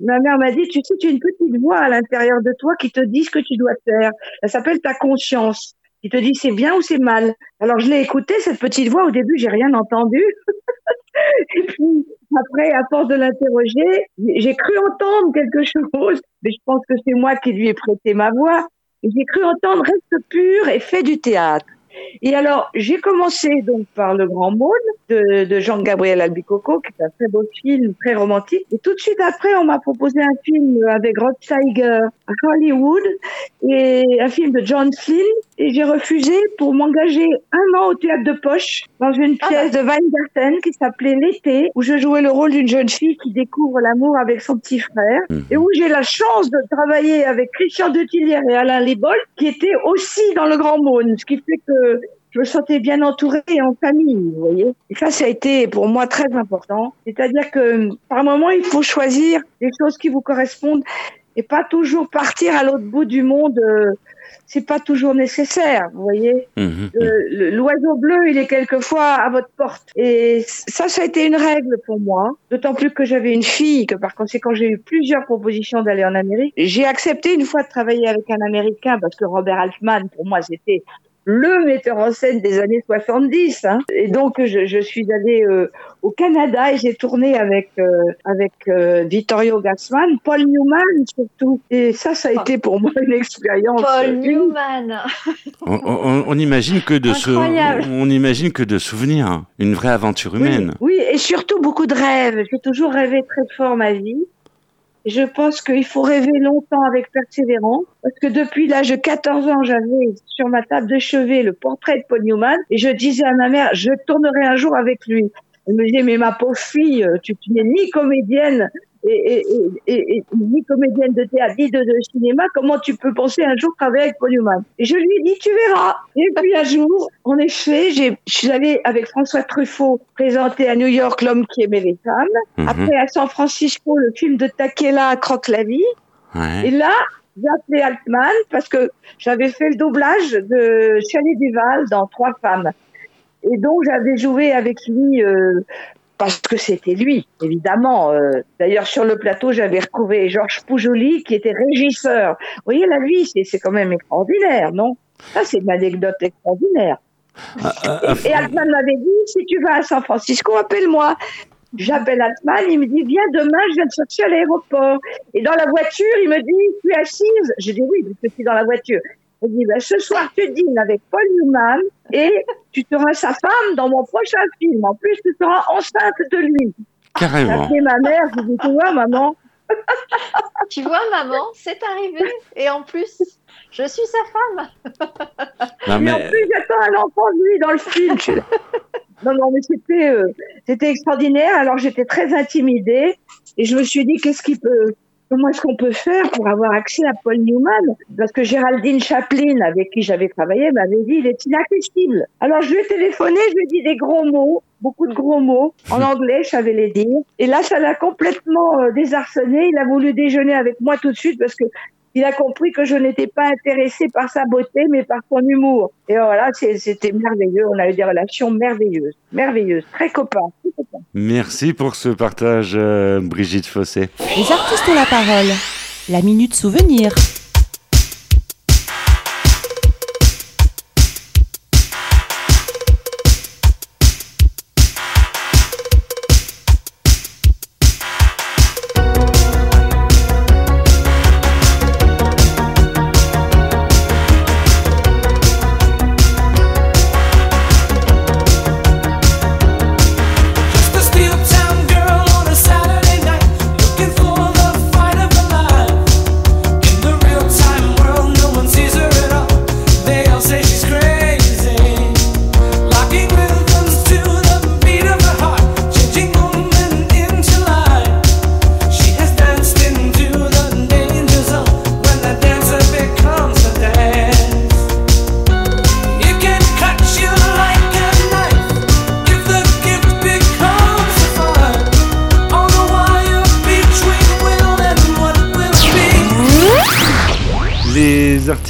Speaker 3: ma mère m'a dit, tu sais, tu as une petite voix à l'intérieur de toi qui te dit ce que tu dois faire. Elle s'appelle ta conscience. Qui te dit c'est bien ou c'est mal? Alors je l'ai écoutée, cette petite voix. Au début, j'ai rien entendu. [laughs] Et puis après, à force de l'interroger, j'ai cru entendre quelque chose. Mais je pense que c'est moi qui lui ai prêté ma voix. J'ai cru entendre reste pur et fait du théâtre. Et alors, j'ai commencé donc par Le Grand Mône de, de Jean-Gabriel Albicoco, qui est un très beau film, très romantique. Et tout de suite après, on m'a proposé un film avec Rod Steiger à Hollywood et un film de John Flynn. Et j'ai refusé pour m'engager un an au théâtre de Poche dans une pièce de Weingarten qui s'appelait L'été, où je jouais le rôle d'une jeune fille qui découvre l'amour avec son petit frère et où j'ai la chance de travailler avec Christian de Tillières et Alain Libol, qui étaient aussi dans le Grand Mône, ce qui fait que je me sentais bien entourée et en famille, vous voyez. Et ça, ça a été pour moi très important. C'est-à-dire que par moment, il faut choisir des choses qui vous correspondent et pas toujours partir à l'autre bout du monde. euh, c'est pas toujours nécessaire, vous voyez.
Speaker 1: Mhm.
Speaker 3: Le- L'oiseau bleu, il est quelquefois à votre porte. Et ça, ça a été une règle pour moi. D'autant plus que j'avais une fille, que par conséquent, j'ai eu plusieurs propositions d'aller en Amérique. J'ai accepté une fois de travailler avec un Américain parce que Robert Altman, pour moi, c'était le metteur en scène des années 70. Hein. Et donc, je, je suis allée euh, au Canada et j'ai tourné avec euh, avec euh, Vittorio Gassman, Paul Newman surtout. Et ça, ça a été pour moi une expérience.
Speaker 2: Paul
Speaker 3: unique.
Speaker 2: Newman.
Speaker 1: On, on- on imagine que de
Speaker 2: Incroyable.
Speaker 1: on imagine que de souvenirs, une vraie aventure humaine.
Speaker 3: Oui, et surtout beaucoup de rêves. J'ai toujours rêvé très fort ma vie. Je pense qu'il faut rêver longtemps avec persévérance, parce que depuis l'âge de 14 ans, j'avais sur ma table de chevet le portrait de Paul Newman, et je disais à ma mère, je tournerai un jour avec lui. Elle me disait, mais ma pauvre fille, tu n'es ni comédienne, et, et, et, ni comédienne de théâtre, ni de, de cinéma, comment tu peux penser un jour travailler avec Paul Newman Et je lui ai dit, tu verras. Et puis un jour, en effet, je suis allée avec François Truffaut présenter à New York L'homme qui aimait les femmes.
Speaker 1: Mhm.
Speaker 3: Après, à San Francisco, le film de Takela, Croque la vie.
Speaker 1: Ouais.
Speaker 3: Et là, j'ai appelé Altman parce que j'avais fait le doublage de Chalet Duval dans Trois femmes. Et donc, j'avais joué avec lui euh, parce que c'était lui, évidemment. Euh, D'ailleurs, sur le plateau, j'avais retrouvé Georges Poujoli, qui était régisseur. Vous voyez, la vie, c'est quand même extraordinaire, non? Ça, c'est une anecdote extraordinaire.
Speaker 1: Ah, ah, ah,
Speaker 3: Et Altman m'avait dit, si tu vas à San Francisco, appelle-moi. J'appelle Altman, il me dit, viens demain, je viens te chercher à l'aéroport. Et dans la voiture, il me dit, tu es assise Je dis oui, parce que je suis dans la voiture. Me dit, ben, ce soir, tu dînes avec Paul Newman et tu seras sa femme dans mon prochain film. En plus, tu seras enceinte de lui. J'ai
Speaker 1: carrément.
Speaker 3: appelé ma mère, je dit, tu vois, maman,
Speaker 2: Tu vois, maman, c'est arrivé. Et en plus, je suis sa femme.
Speaker 1: Non,
Speaker 3: Et en
Speaker 1: mais
Speaker 3: plus, j'attends un enfant de lui dans le film. Je non, non, mais c'était, euh, c'était extraordinaire. Alors, j'étais très intimidée et je me suis dit, qu'est-ce qui peut, comment est-ce qu'on peut faire pour avoir accès à Paul Newman Parce que Géraldine Chaplin, avec qui j'avais travaillé, m'avait dit, il est inaccessible. Alors, je lui ai téléphoné, je lui ai dit des gros mots, beaucoup de gros mots. En [laughs] anglais, je savais les dire. Et là, ça l'a complètement euh, désarçonné. Il a voulu déjeuner avec moi tout de suite parce que il a compris que je n'étais pas intéressée par sa beauté, mais par son humour. Et voilà, c'était merveilleux. On a eu des relations merveilleuses, merveilleuses, très copains. très copains.
Speaker 1: Merci pour ce partage, euh, Brigitte Fossé.
Speaker 5: Les artistes ont la parole. La minute souvenir.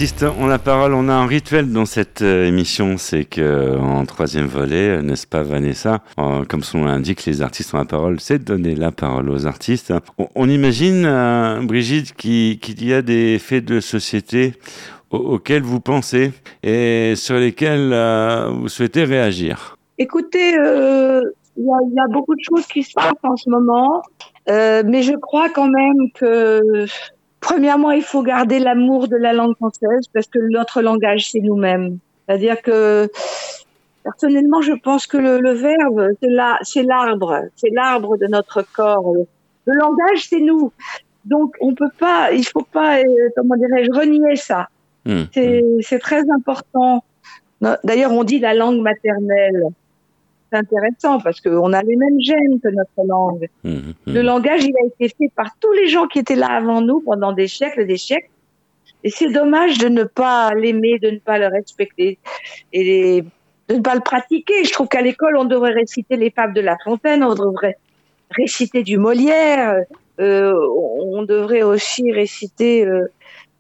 Speaker 1: Les artistes ont la parole. On a un rituel dans cette euh, émission, c'est que en troisième volet, euh, n'est-ce pas Vanessa Euh, Comme son nom l'indique, les artistes ont la parole, c'est donner la parole aux artistes. On, on imagine, euh, Brigitte, qui- qu'il y a des faits de société au- auxquels vous pensez et sur lesquels euh, vous souhaitez réagir?
Speaker 3: Écoutez, euh, il y, a, beaucoup de choses qui se passent en ce moment, euh, mais je crois quand même que, premièrement, il faut garder l'amour de la langue française parce que notre langage, c'est nous-mêmes. C'est-à-dire que, personnellement, je pense que le, le verbe, c'est la- c'est l'arbre, c'est l'arbre de notre corps. Le langage, c'est nous. Donc, on peut pas, il faut pas, euh, comment dirais-je, renier ça.
Speaker 1: Hmm.
Speaker 3: C'est très important. D'ailleurs, on dit la langue maternelle. C'est intéressant parce qu'on a les mêmes gènes que notre langue.
Speaker 1: Mhm,
Speaker 3: Le langage, il a été fait par tous les gens qui étaient là avant nous pendant des siècles et des siècles. Et c'est dommage de ne pas l'aimer, de ne pas le respecter et les- de ne pas le pratiquer. Je trouve qu'à l'école, on devrait réciter les fables de La Fontaine, on devrait réciter du Molière, euh, on devrait aussi réciter euh,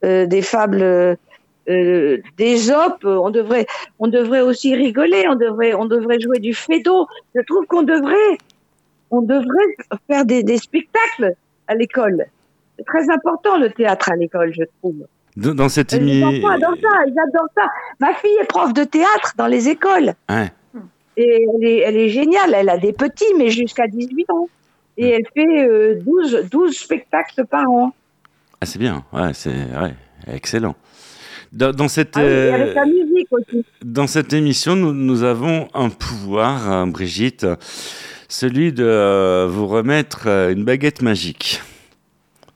Speaker 3: euh, des fables euh, euh, d'Ésope, on devrait, on devrait aussi rigoler, on devrait, on devrait jouer du fédo. Je trouve qu'on devrait, on devrait faire des, des spectacles à l'école. C'est très important le théâtre à l'école, je trouve.
Speaker 1: Dans, cette
Speaker 3: Les
Speaker 1: émission.
Speaker 3: enfants adorent ça, ils adorent ça. Ma fille est prof de théâtre dans les écoles.
Speaker 1: Ouais.
Speaker 3: Et elle est, elle est géniale. Elle a des petits, mais jusqu'à 18 ans. Et elle fait euh, 12, 12 spectacles par an.
Speaker 1: Ah, c'est bien, ouais, c'est ouais, excellent. Dans, dans cette,
Speaker 3: Ah oui,
Speaker 1: euh,
Speaker 3: avec la musique aussi.
Speaker 1: dans cette émission, nous, nous avons un pouvoir, hein, Brigitte, celui de euh, vous remettre euh, une baguette magique.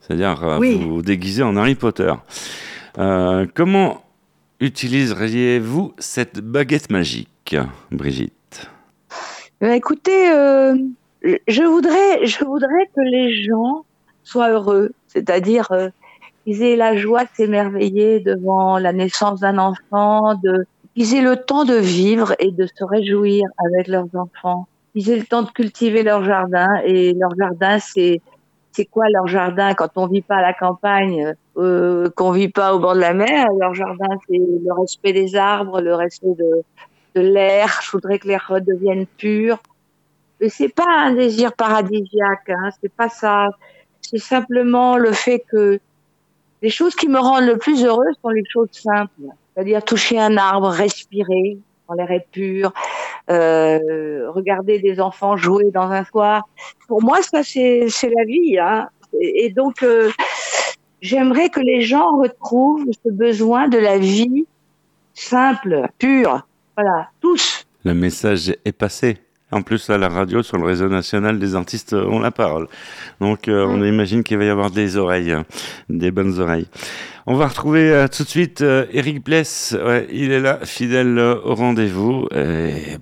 Speaker 1: C'est-à-dire euh,
Speaker 3: Oui.
Speaker 1: vous déguiser en Harry Potter. Euh, comment utiliseriez-vous cette baguette magique, Brigitte?
Speaker 3: Ben, écoutez, euh, je voudrais, je voudrais que les gens soient heureux, c'est-à-dire euh, qu'ils aient la joie de s'émerveiller devant la naissance d'un enfant, de qu'ils aient le temps de vivre et de se réjouir avec leurs enfants, qu'ils aient le temps de cultiver leur jardin et leur jardin c'est c'est quoi leur jardin quand on vit pas à la campagne, euh, qu'on vit pas au bord de la mer? Leur jardin, c'est le respect des arbres, le respect de, l'air. Je voudrais que l'air redevienne pur. Mais c'est pas un désir paradisiaque, hein, c'est pas ça. C'est simplement le fait que les choses qui me rendent le plus heureuse sont les choses simples. C'est-à-dire toucher un arbre, respirer quand l'air pur, euh, regarder des enfants jouer dans un soir. Pour moi, ça, c'est c'est la vie. Hein. Et, et donc, euh, j'aimerais que les gens retrouvent ce besoin de la vie simple, pure. Voilà, tous.
Speaker 1: Le message est passé. En plus, à la radio, sur le réseau national des artistes ont la parole. Donc, euh, on imagine qu'il va y avoir des oreilles, euh, des bonnes oreilles. On va retrouver euh, tout de suite euh, Eric Bless. Ouais, il est là, fidèle euh, au rendez-vous,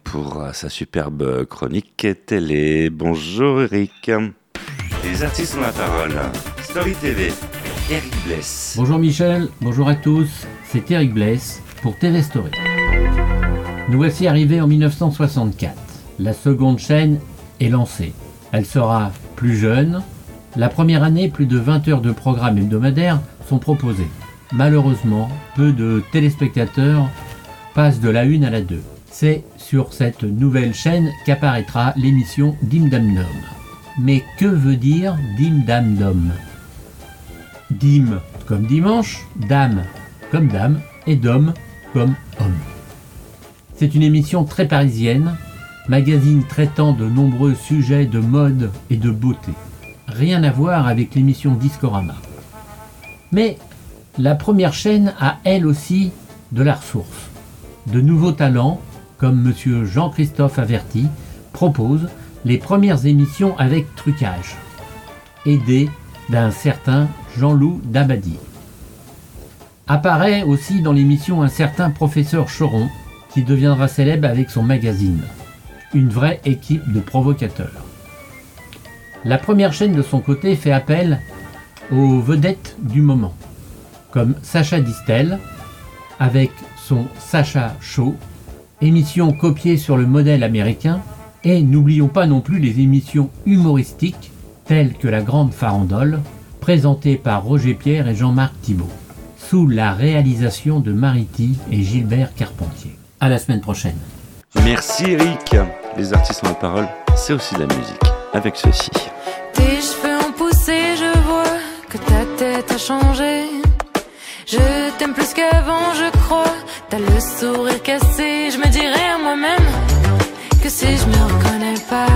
Speaker 1: pour euh, sa superbe chronique télé. Bonjour Eric. Les artistes ont la parole. Story TV. Eric Bless.
Speaker 11: Bonjour Michel, bonjour à tous, c'est Eric Bless pour TV Story. Nous voici arrivés en 1964. La seconde chaîne est lancée. Elle sera plus jeune. La première année, plus de 20 heures de programme hebdomadaire sont proposées. Malheureusement, peu de téléspectateurs passent de la 1 à la 2. C'est sur cette nouvelle chaîne qu'apparaîtra l'émission Dim Dam Dom. Mais que veut dire Dim Dam Dom Dim comme dimanche, dame comme dame et dom comme homme. C'est une émission très parisienne, magazine traitant de nombreux sujets de mode et de beauté. Rien à voir avec l'émission Discorama. Mais la première chaîne a elle aussi de la ressource. De nouveaux talents, comme monsieur Jean-Christophe Averti, propose les premières émissions avec trucage, aidé d'un certain Jean-Loup Dabadi. Apparaît aussi dans l'émission un certain professeur Choron, qui deviendra célèbre avec son magazine. Une vraie équipe de provocateurs. La première chaîne de son côté fait appel aux vedettes du moment, comme Sacha Distel, avec son Sacha Show, émission copiée sur le modèle américain, et n'oublions pas non plus les émissions humoristiques telles que La Grande Farandole, présentée par Roger Pierre et Jean-Marc Thibault, sous la réalisation de Mariti et Gilbert Carpentier. À la semaine prochaine.
Speaker 1: Merci Eric. Les artistes ont la parole, c'est aussi de la musique. Avec ceci.
Speaker 12: Tes cheveux ont poussé, je vois que ta tête a changé. Je t'aime plus qu'avant, je crois. T'as le sourire cassé, je me dirais à moi-même que si je me reconnais pas,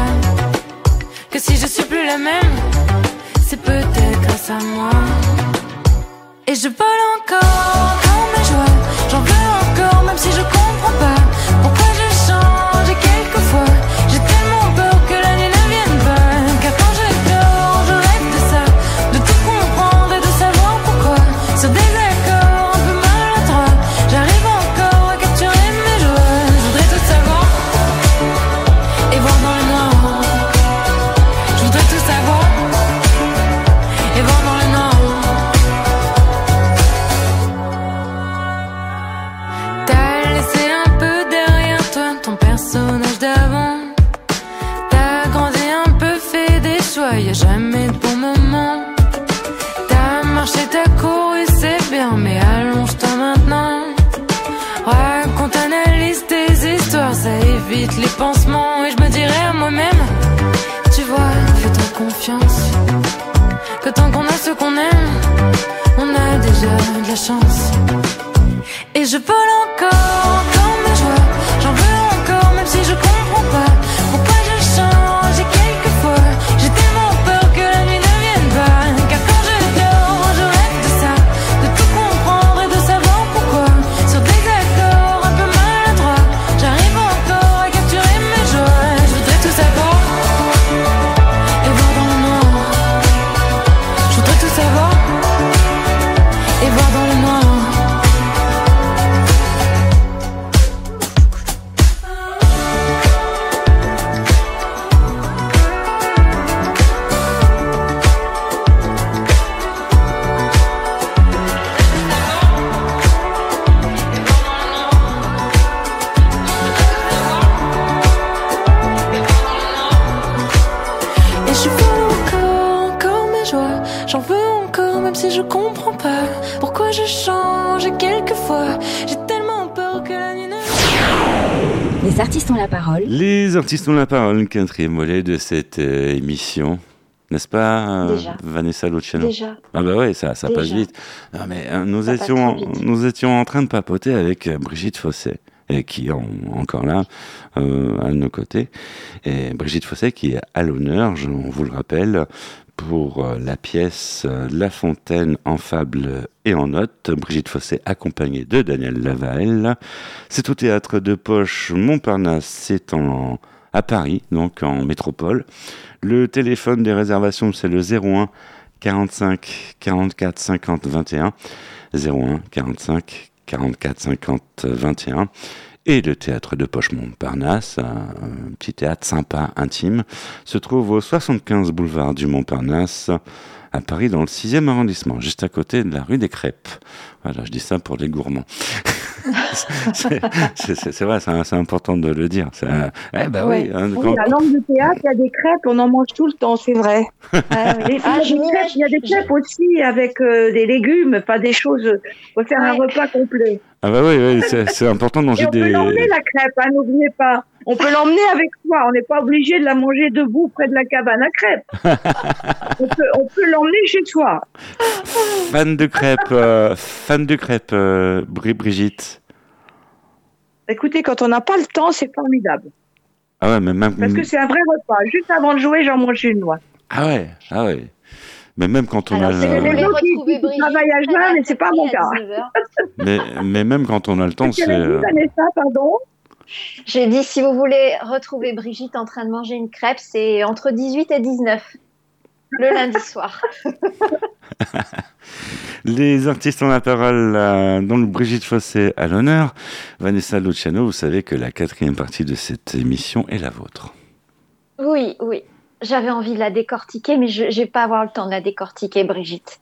Speaker 12: que si je suis plus la même, c'est peut-être grâce à moi. Et je vole encore dans mes joies, j'en veux encore, même si je comprends pas quelquefois, les pansements. Et je me dirais à moi-même, tu vois, fais-toi confiance. Que tant qu'on a ce qu'on aime, on a déjà de la chance. Et je vole encore
Speaker 4: Les artistes ont la parole,
Speaker 1: quatrième volet de cette euh, émission. N'est-ce pas, euh. Vanessa Luciano?
Speaker 2: Déjà.
Speaker 1: Ah bah ouais, ça, ça
Speaker 2: Déjà.
Speaker 1: passe vite. Non, mais euh, nous,
Speaker 2: Ça
Speaker 1: étions,
Speaker 2: vite.
Speaker 1: nous étions en train de papoter avec Brigitte Fossé, et qui est en- encore là, à nos côtés. Et Brigitte Fossé qui est à l'honneur, je on vous le rappelle, pour la pièce La Fontaine en fable et en notes. Brigitte Fossé accompagnée de Daniel Lavael. C'est au théâtre de Poche Montparnasse, c'est en, à Paris, donc en métropole. Le téléphone des réservations, c'est le 01 45 44 50 21. 01 45 44 50 21. Et le théâtre de Poche Montparnasse, un petit théâtre sympa, intime, se trouve au 75 boulevard du Montparnasse, à Paris, dans le 6e arrondissement, juste à côté de la rue des Crêpes. Voilà, je dis ça pour les gourmands. [laughs] [laughs] c'est vrai, c'est important de le dire. Un- Eh ben oui, hein,
Speaker 3: Oui,
Speaker 1: quand-
Speaker 3: la langue du théâtre, il y a des crêpes, on en mange tout le temps, c'est vrai. [laughs] Puis,
Speaker 2: Ah,
Speaker 3: il y a des crêpes- il aussi avec euh, des légumes, pas des choses. faut faire un repas complet.
Speaker 1: Ah bah oui, oui, c'est important de manger
Speaker 3: on peut
Speaker 1: des.
Speaker 3: l'emmener la crêpe, hein, n'oubliez pas. On peut l'emmener avec soi. On n'est pas obligé de la manger debout près de la cabane à crêpes. [laughs] on peut, on peut l'emmener chez soi.
Speaker 1: Fan de crêpes, euh, fan de crêpes, euh, Bri- Brigitte.
Speaker 3: Écoutez, quand on n'a pas le temps, c'est formidable.
Speaker 1: Ah ouais, mais même.
Speaker 3: Parce que c'est un vrai repas. Juste avant de jouer, j'en mange une, moi.
Speaker 1: Ah ouais, ah ouais. Mais même quand on
Speaker 2: Alors,
Speaker 1: a
Speaker 3: autres, ils-
Speaker 2: retrouver Brigitte,
Speaker 3: à jeun, mais c'est pas mon cas. [laughs]
Speaker 1: mais, mais même quand on a le temps, c'est. Euh,
Speaker 3: Vanessa, pardon
Speaker 2: J'ai dit, si vous voulez retrouver Brigitte en train de manger une crêpe, c'est entre 18 et 19, le lundi soir. [laughs]
Speaker 1: Les artistes ont la parole, euh, dont Brigitte Fossé à l'honneur. Vanessa Luciano, vous savez que la quatrième partie de cette émission est la vôtre.
Speaker 2: Oui, oui. J'avais envie de la décortiquer, mais je ne vais pas avoir le temps de la décortiquer, Brigitte.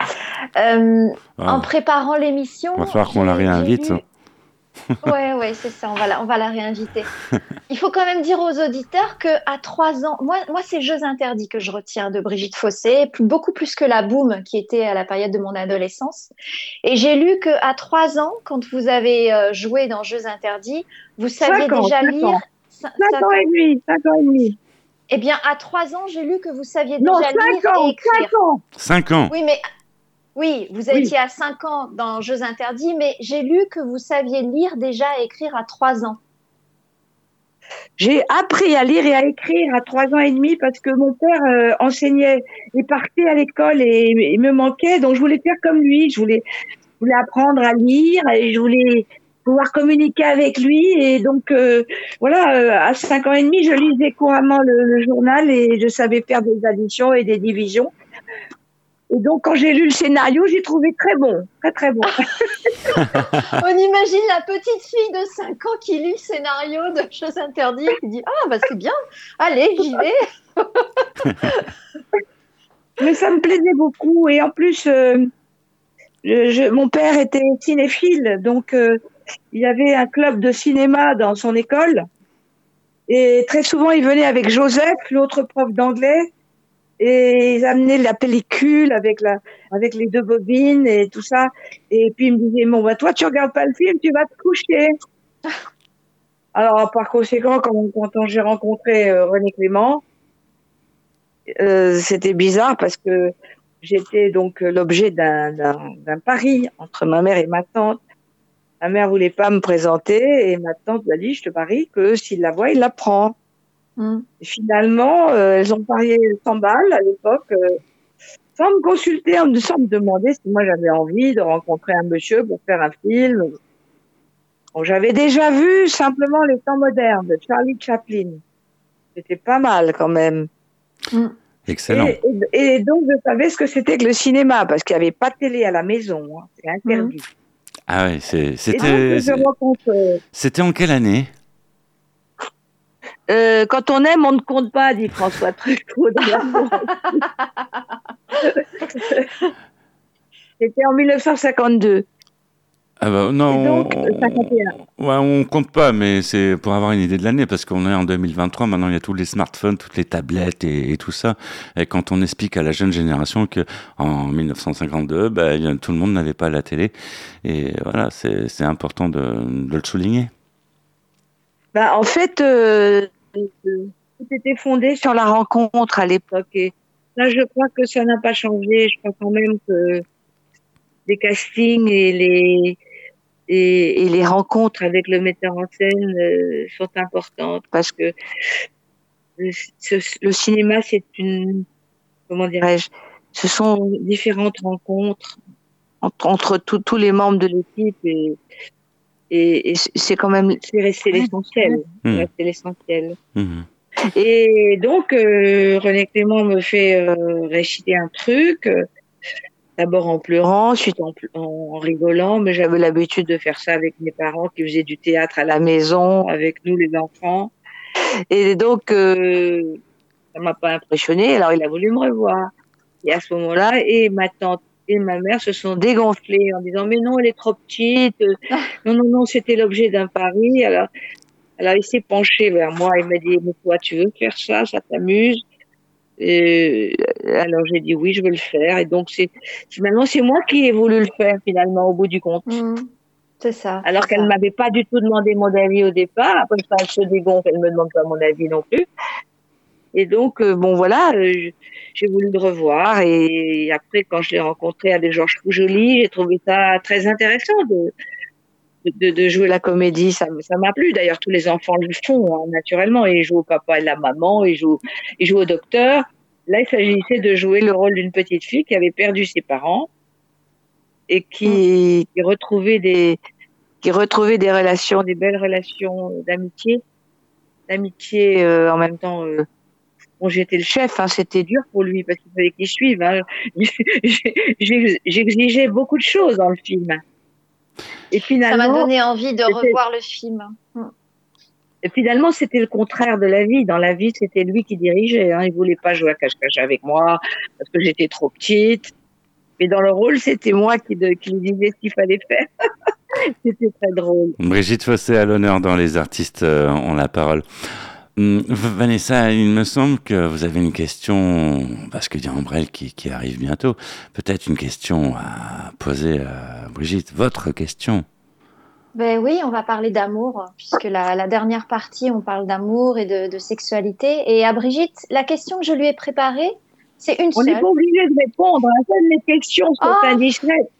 Speaker 2: Euh,
Speaker 1: Ah.
Speaker 2: En préparant l'émission.
Speaker 1: Il va falloir qu'on la réinvite.
Speaker 2: lu- Ouais, ouais, c'est ça, on va, la, on va la réinviter. [laughs] Il faut quand même dire aux auditeurs que à trois ans, moi, moi c'est Jeux interdits que je retiens de Brigitte Fossé, plus- beaucoup plus que la Boom qui était à la période de mon adolescence. Et j'ai lu que à trois ans, quand vous avez euh, joué dans Jeux interdits, vous saviez déjà lire.
Speaker 3: ans.
Speaker 2: Cin-
Speaker 3: Cinq
Speaker 2: cinq
Speaker 3: ans et demi, cinq ans et demi.
Speaker 2: Eh bien, à trois ans, j'ai lu que vous saviez
Speaker 3: Non,
Speaker 2: déjà
Speaker 3: cinq
Speaker 2: lire
Speaker 3: ans,
Speaker 2: et écrire.
Speaker 3: cinq ans.
Speaker 1: Cinq ans.
Speaker 2: Oui, mais oui, vous
Speaker 3: Oui.
Speaker 2: étiez à 5 ans dans Jeux interdits, mais j'ai lu que vous saviez lire déjà et écrire à 3 ans.
Speaker 3: J'ai appris à lire et à écrire à trois ans et demi parce que mon père euh, enseignait et partait à l'école et il me manquait, donc je voulais faire comme lui. Je voulais, je voulais apprendre à lire et je voulais pouvoir communiquer avec lui. Et donc, euh, voilà, euh, à cinq ans et demi, je lisais couramment le, le journal et je savais faire des additions et des divisions. Et donc, quand j'ai lu le scénario, j'ai trouvé très bon, très très bon. [laughs]
Speaker 2: On imagine la petite fille de 5 ans qui lit le scénario de Jeux interdits et qui dit Ah, bah c'est bien, allez, j'y vais. [laughs]
Speaker 3: Mais ça me plaisait beaucoup. Et en plus, euh, je- mon père était cinéphile, donc euh, il y avait un club de cinéma dans son école. Et très souvent, il venait avec Joseph, l'autre prof d'anglais, et ils amenaient la pellicule avec la, avec les deux bobines et tout ça. Et puis il me disait bon bah toi tu regardes pas le film, tu vas te coucher. Alors par conséquent, quand, j'ai rencontré euh, René Clément, euh, c'était bizarre parce que j'étais donc euh, l'objet d'un pari entre ma mère et ma tante. Ma mère voulait pas me présenter et ma tante m'a dit je te parie que s'il la voit, il la prend.
Speaker 2: Hmm.
Speaker 3: Et finalement, euh, elles ont parié 100 balles à l'époque, euh, sans me consulter, sans me demander si moi j'avais envie de rencontrer un monsieur pour faire un film. Bon, j'avais déjà vu simplement les temps modernes de Charlie Chaplin. C'était pas mal quand même.
Speaker 1: Excellent.
Speaker 3: Et, et- et donc, je savais ce que c'était que le cinéma, parce qu'il n'y avait pas de télé à la maison. hein. C'est interdit.
Speaker 1: Ah
Speaker 3: donc,
Speaker 1: c'était.
Speaker 3: euh,
Speaker 1: C'était en quelle année?
Speaker 3: Euh, quand on aime, on ne compte pas, dit François Truffaut. [laughs] C'était en 1952.
Speaker 1: Ah bah, non,
Speaker 3: donc,
Speaker 1: on,
Speaker 3: euh, 51.
Speaker 1: ouais, on compte pas, mais c'est pour avoir une idée de l'année, parce qu'on est en 2023, maintenant il y a tous les smartphones, toutes les tablettes et, et tout ça. Et quand on explique à la jeune génération que en 1952, bah, tout le monde n'avait pas la télé, et voilà, c'est important de, de le souligner.
Speaker 3: Ben, en fait, euh, tout était fondé sur la rencontre à l'époque. Et là, je crois que ça n'a pas changé. Je crois quand même que les castings et les, et, et les rencontres avec le metteur en scène euh, sont importantes parce que le, ce- le cinéma, c'est une, comment dirais-je, ce sont différentes rencontres entre, entre tous- tous les membres de l'équipe et, et, et c'est quand même, c'est resté l'essentiel. C'est
Speaker 1: Mhm.
Speaker 3: resté l'essentiel.
Speaker 1: Mhm.
Speaker 3: Et donc, euh, René Clément me fait euh, réciter un truc, euh, d'abord en pleurant, ensuite en, rigolant, mais j'avais l'habitude de faire ça avec mes parents qui faisaient du théâtre à la maison, avec nous les enfants. Et donc, euh, ça m'a pas impressionné, alors il a voulu me revoir. Et à ce moment-là, et ma tante et ma mère se sont dégonflées en disant mais non elle est trop petite [laughs] non non non c'était l'objet d'un pari alors alors il s'est penché vers moi et m'a dit mais toi tu veux faire ça ça t'amuse? Et alors j'ai dit oui je veux le faire. Et donc c'est finalement c'est moi qui ai voulu le faire finalement au bout du compte.
Speaker 13: C'est ça
Speaker 3: alors qu'elle
Speaker 13: ça.
Speaker 3: m'avait pas du tout demandé mon avis au départ. Après ça elle se dégonfle elle me demande pas mon avis non plus. Et donc, euh, bon, voilà, euh, j'ai voulu le revoir. Et après, quand je l'ai rencontré avec Georges Poujoli, j'ai trouvé ça très intéressant de, de, de jouer la comédie. Ça m'a plu. D'ailleurs, tous les enfants le font, hein, naturellement. Ils jouent au papa et la maman, ils jouent, ils jouent au docteur. Là, il s'agissait de jouer le rôle d'une petite fille qui avait perdu ses parents et qui, qui retrouvait des, qui retrouvait des relations, des belles relations d'amitié, d'amitié euh, en même temps. euh, Bon, j'étais le chef, hein, c'était dur pour lui parce qu'il fallait qu'il suive. Hein. [laughs] J'exigeais beaucoup de choses dans le film. Et
Speaker 13: Ça
Speaker 3: finalement,
Speaker 13: m'a donné envie de revoir le film.
Speaker 3: et finalement, c'était le contraire de la vie. Dans la vie, c'était lui qui dirigeait. Hein. Il voulait pas jouer à cache-cache avec moi parce que j'étais trop petite. Mais dans le rôle, c'était moi qui, de- qui lui disais ce qu'il fallait faire. [laughs] c'était très drôle.
Speaker 1: Brigitte Fossé à l'honneur dans Les artistes euh, ont la parole. Hum, Vanessa, il me semble que vous avez une question, parce qu'il y a Ambrelle qui, qui arrive bientôt, peut-être une question à poser à Brigitte, votre question.
Speaker 13: Ben oui, on va parler d'amour, puisque la, la dernière partie, on parle d'amour et de, de sexualité. Et à Brigitte, la question que je lui ai préparée, c'est une
Speaker 3: On n'est
Speaker 13: seule.
Speaker 3: pas obligé de répondre. hein. Seules les questions sont indiscrètes.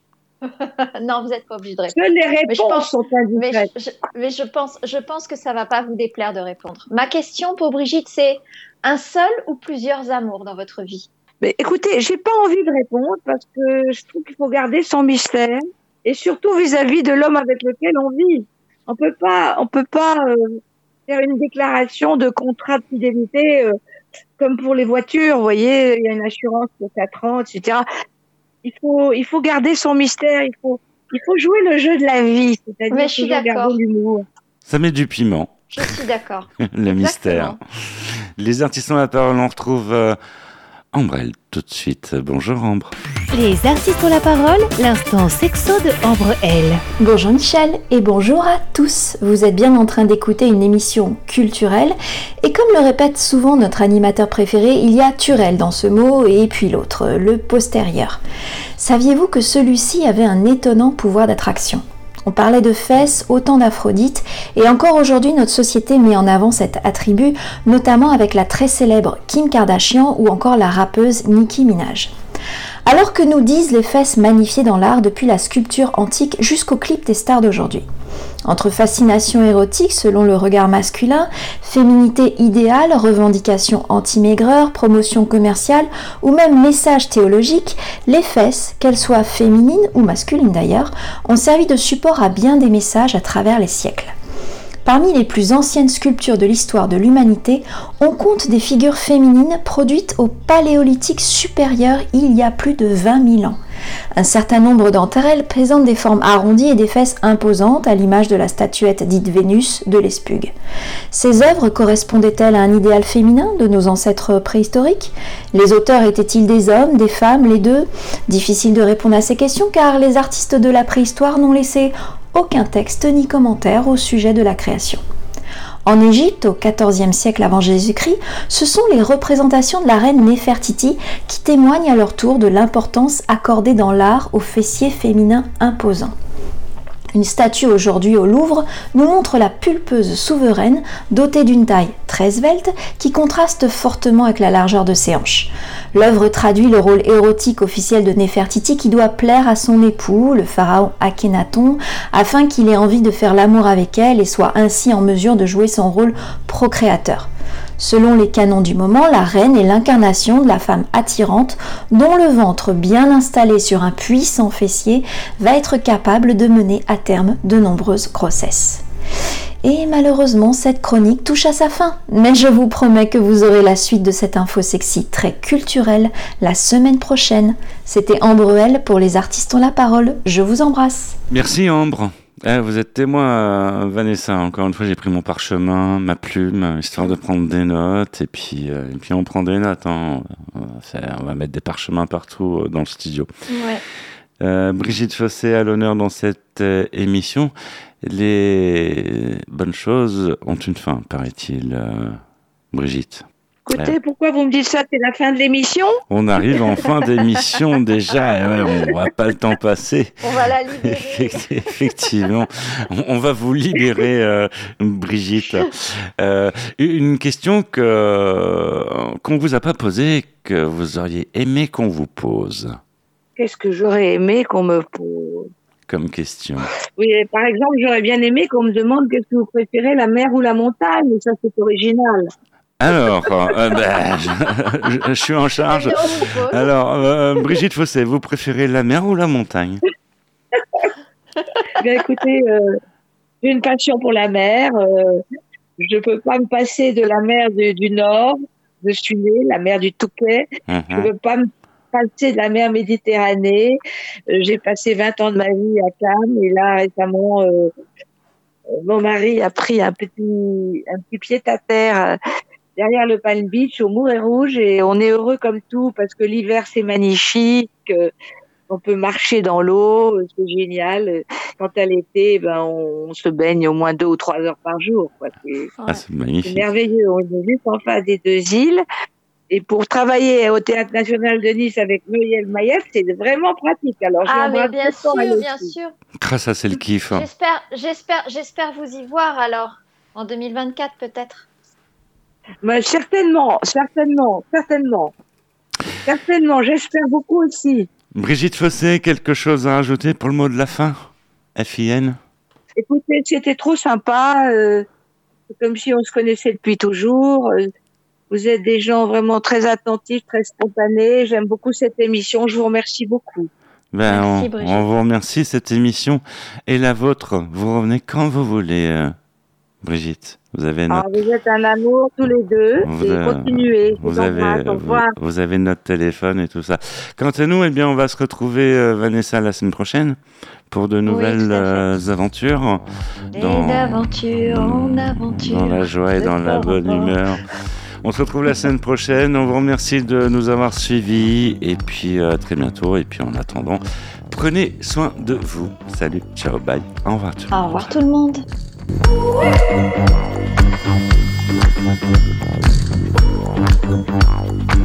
Speaker 3: [laughs]
Speaker 13: non, vous n'êtes pas obligé de répondre.
Speaker 3: Les
Speaker 13: Mais je
Speaker 3: réponses
Speaker 13: pense-
Speaker 3: sont
Speaker 13: Mais,
Speaker 3: indiscrètes.
Speaker 13: je, je- mais je pense, je pense que ça va pas vous déplaire de répondre. Ma question pour Brigitte, c'est un seul ou plusieurs amours dans votre vie?
Speaker 3: Mais écoutez, j'ai pas envie de répondre parce que je trouve qu'il faut garder son mystère et surtout vis-à-vis de l'homme avec lequel on vit. On peut pas, on peut pas euh, faire une déclaration de contrat de fidélité euh, comme pour les voitures. Vous voyez, il y a une assurance pour 4 ans, etc. Il faut, il faut garder son mystère. Il faut, il faut jouer le jeu de la vie, c'est-à-dire toujours
Speaker 13: d'accord.
Speaker 3: garder l'humour.
Speaker 1: Ça met du piment,
Speaker 13: Je suis d'accord. [laughs]
Speaker 1: le mystère. Les artistes ont la parole, on retrouve euh, Ambrelle tout de suite. Bonjour Ambre.
Speaker 6: Les artistes ont la parole, l'instant sexo de Ambre L.
Speaker 2: Bonjour Michel et bonjour à tous. Vous êtes bien en train d'écouter une émission culturelle et comme le répète souvent notre animateur préféré, il y a Turel dans ce mot et puis l'autre, le postérieur. Saviez-vous que celui-ci avait un étonnant pouvoir d'attraction? On parlait de fesses, autant d'Aphrodite, et encore aujourd'hui notre société met en avant cet attribut, notamment avec la très célèbre Kim Kardashian ou encore la rappeuse Nicki Minaj. Alors que nous disent les fesses magnifiées dans l'art depuis la sculpture antique jusqu'au clip des stars d'aujourd'hui Entre fascination érotique selon le regard masculin, féminité idéale, revendication anti-maigreur, promotion commerciale ou même message théologique, les fesses, qu'elles soient féminines ou masculines d'ailleurs, ont servi de support à bien des messages à travers les siècles. Parmi les plus anciennes sculptures de l'histoire de l'humanité, on compte des figures féminines produites au Paléolithique supérieur il y a plus de 20 000 ans. Un certain nombre d'entre elles présentent des formes arrondies et des fesses imposantes à l'image de la statuette dite Vénus de l'Espugue. Ces œuvres correspondaient-elles à un idéal féminin de nos ancêtres préhistoriques? Les auteurs étaient-ils des hommes, des femmes, les deux? Difficile de répondre à ces questions car les artistes de la préhistoire n'ont laissé aucun texte ni commentaire au sujet de la création. En Égypte, au XIVe siècle avant Jésus-Christ, ce sont les représentations de la reine Néfertiti qui témoignent à leur tour de l'importance accordée dans l'art aux fessiers féminins imposants. Une statue aujourd'hui au Louvre nous montre la pulpeuse souveraine dotée d'une taille très svelte qui contraste fortement avec la largeur de ses hanches. L'œuvre traduit le rôle érotique officiel de Néfertiti qui doit plaire à son époux, le pharaon Akhenaton, afin qu'il ait envie de faire l'amour avec elle et soit ainsi en mesure de jouer son rôle procréateur. Selon les canons du moment, la reine est l'incarnation de la femme attirante dont le ventre bien installé sur un puissant fessier va être capable de mener à terme de nombreuses grossesses. Et malheureusement, cette chronique touche à sa fin. Mais je vous promets que vous aurez la suite de cette info sexy très culturelle la semaine prochaine. C'était Ambruel pour les artistes ont la parole. Je vous embrasse.
Speaker 1: Merci Ambre. Eh, vous êtes témoin, euh, Vanessa. Encore une fois, j'ai pris mon parchemin, ma plume, histoire de prendre des notes. Et puis, euh, et puis on prend des notes. hein. On, va faire- on va mettre des parchemins partout euh, dans le studio.
Speaker 2: Ouais.
Speaker 1: Euh, Brigitte Fossé à l'honneur dans cette émission. Les bonnes choses ont une fin, paraît-il, Brigitte.
Speaker 3: Écoutez,
Speaker 1: Ouais.
Speaker 3: pourquoi vous me dites ça C'est la fin de l'émission?
Speaker 1: On arrive en fin d'émission [laughs] déjà. ouais, on voit pas le temps passer.
Speaker 2: On va la libérer. [laughs]
Speaker 1: Effect- Effectivement, on, va vous libérer, euh, Brigitte. Euh, une question que qu'on vous a pas posée, que vous auriez aimé qu'on vous pose
Speaker 3: Qu'est-ce que j'aurais aimé qu'on me pose?
Speaker 1: Comme question.
Speaker 3: Oui, par exemple, j'aurais bien aimé qu'on me demande qu'est-ce que vous préférez, la mer ou la montagne. Ça, c'est original.
Speaker 1: Alors, euh, ben, je, je- je suis en charge. Alors, euh, Brigitte Fossé, vous préférez la mer ou la montagne?
Speaker 3: Bien, écoutez, euh, j'ai une passion pour la mer. euh, je ne peux pas me passer de la mer du, du Nord. Je suis née, la mer du Touquet. Je ne
Speaker 1: Mhm.
Speaker 3: peux pas me passer de la mer Méditerranée. Euh, j'ai passé 20 ans de ma vie à Cannes et là, récemment, euh, euh, mon mari a pris un petit, un petit pied à terre euh, derrière le Palm Beach au Mouret Rouge et on est heureux comme tout parce que l'hiver c'est magnifique. euh, on peut marcher dans l'eau, c'est génial. Quant à l'été, ben, on, on se baigne au moins deux ou trois heures par jour. quoi. C'est
Speaker 1: Ah, c'est
Speaker 3: c'est
Speaker 1: magnifique.
Speaker 3: merveilleux. On est juste en face des deux îles. Et pour travailler au Théâtre National de Nice avec Muriel Maillef, c'est vraiment pratique. Alors,
Speaker 2: Ah, mais bien sûr, bien
Speaker 3: aussi.
Speaker 2: sûr.
Speaker 1: Ah, ça, c'est le kiff.
Speaker 2: J'espère, j'espère, j'espère vous y voir alors en 2024 peut-être.
Speaker 3: Mais certainement, certainement, certainement. Certainement, j'espère beaucoup aussi.
Speaker 1: Brigitte Fossé, quelque chose à rajouter pour le mot de la fin? FIN
Speaker 3: Écoutez, c'était trop sympa. euh, c'est comme si on se connaissait depuis toujours. euh, vous êtes des gens vraiment très attentifs, très spontanés. J'aime beaucoup cette émission. Je vous remercie beaucoup.
Speaker 1: Ben,
Speaker 2: Merci,
Speaker 1: on,
Speaker 2: Brigitte.
Speaker 1: on vous remercie. Cette émission est la vôtre. Vous revenez quand vous voulez, euh, Brigitte. Vous avez
Speaker 3: Ah,
Speaker 1: notre,
Speaker 3: vous êtes un amour tous les deux.
Speaker 1: Vous
Speaker 3: et
Speaker 1: avez-
Speaker 3: continuez.
Speaker 1: Vous avez.
Speaker 3: Au
Speaker 1: vous, avez notre téléphone et tout ça. Quant à nous, eh bien, on va se retrouver, euh, Vanessa, la semaine prochaine pour de nouvelles euh, aventures.
Speaker 2: Et
Speaker 1: Dans-
Speaker 2: d'aventure en aventure.
Speaker 1: dans la joie et dans la bonne humeur. On se retrouve la semaine prochaine. On vous remercie de nous avoir suivis. Et puis euh, à très bientôt. Et puis en attendant, prenez soin de vous. Salut, ciao, bye. Au revoir tout le
Speaker 2: Au
Speaker 1: monde.
Speaker 2: revoir tout le monde. Thank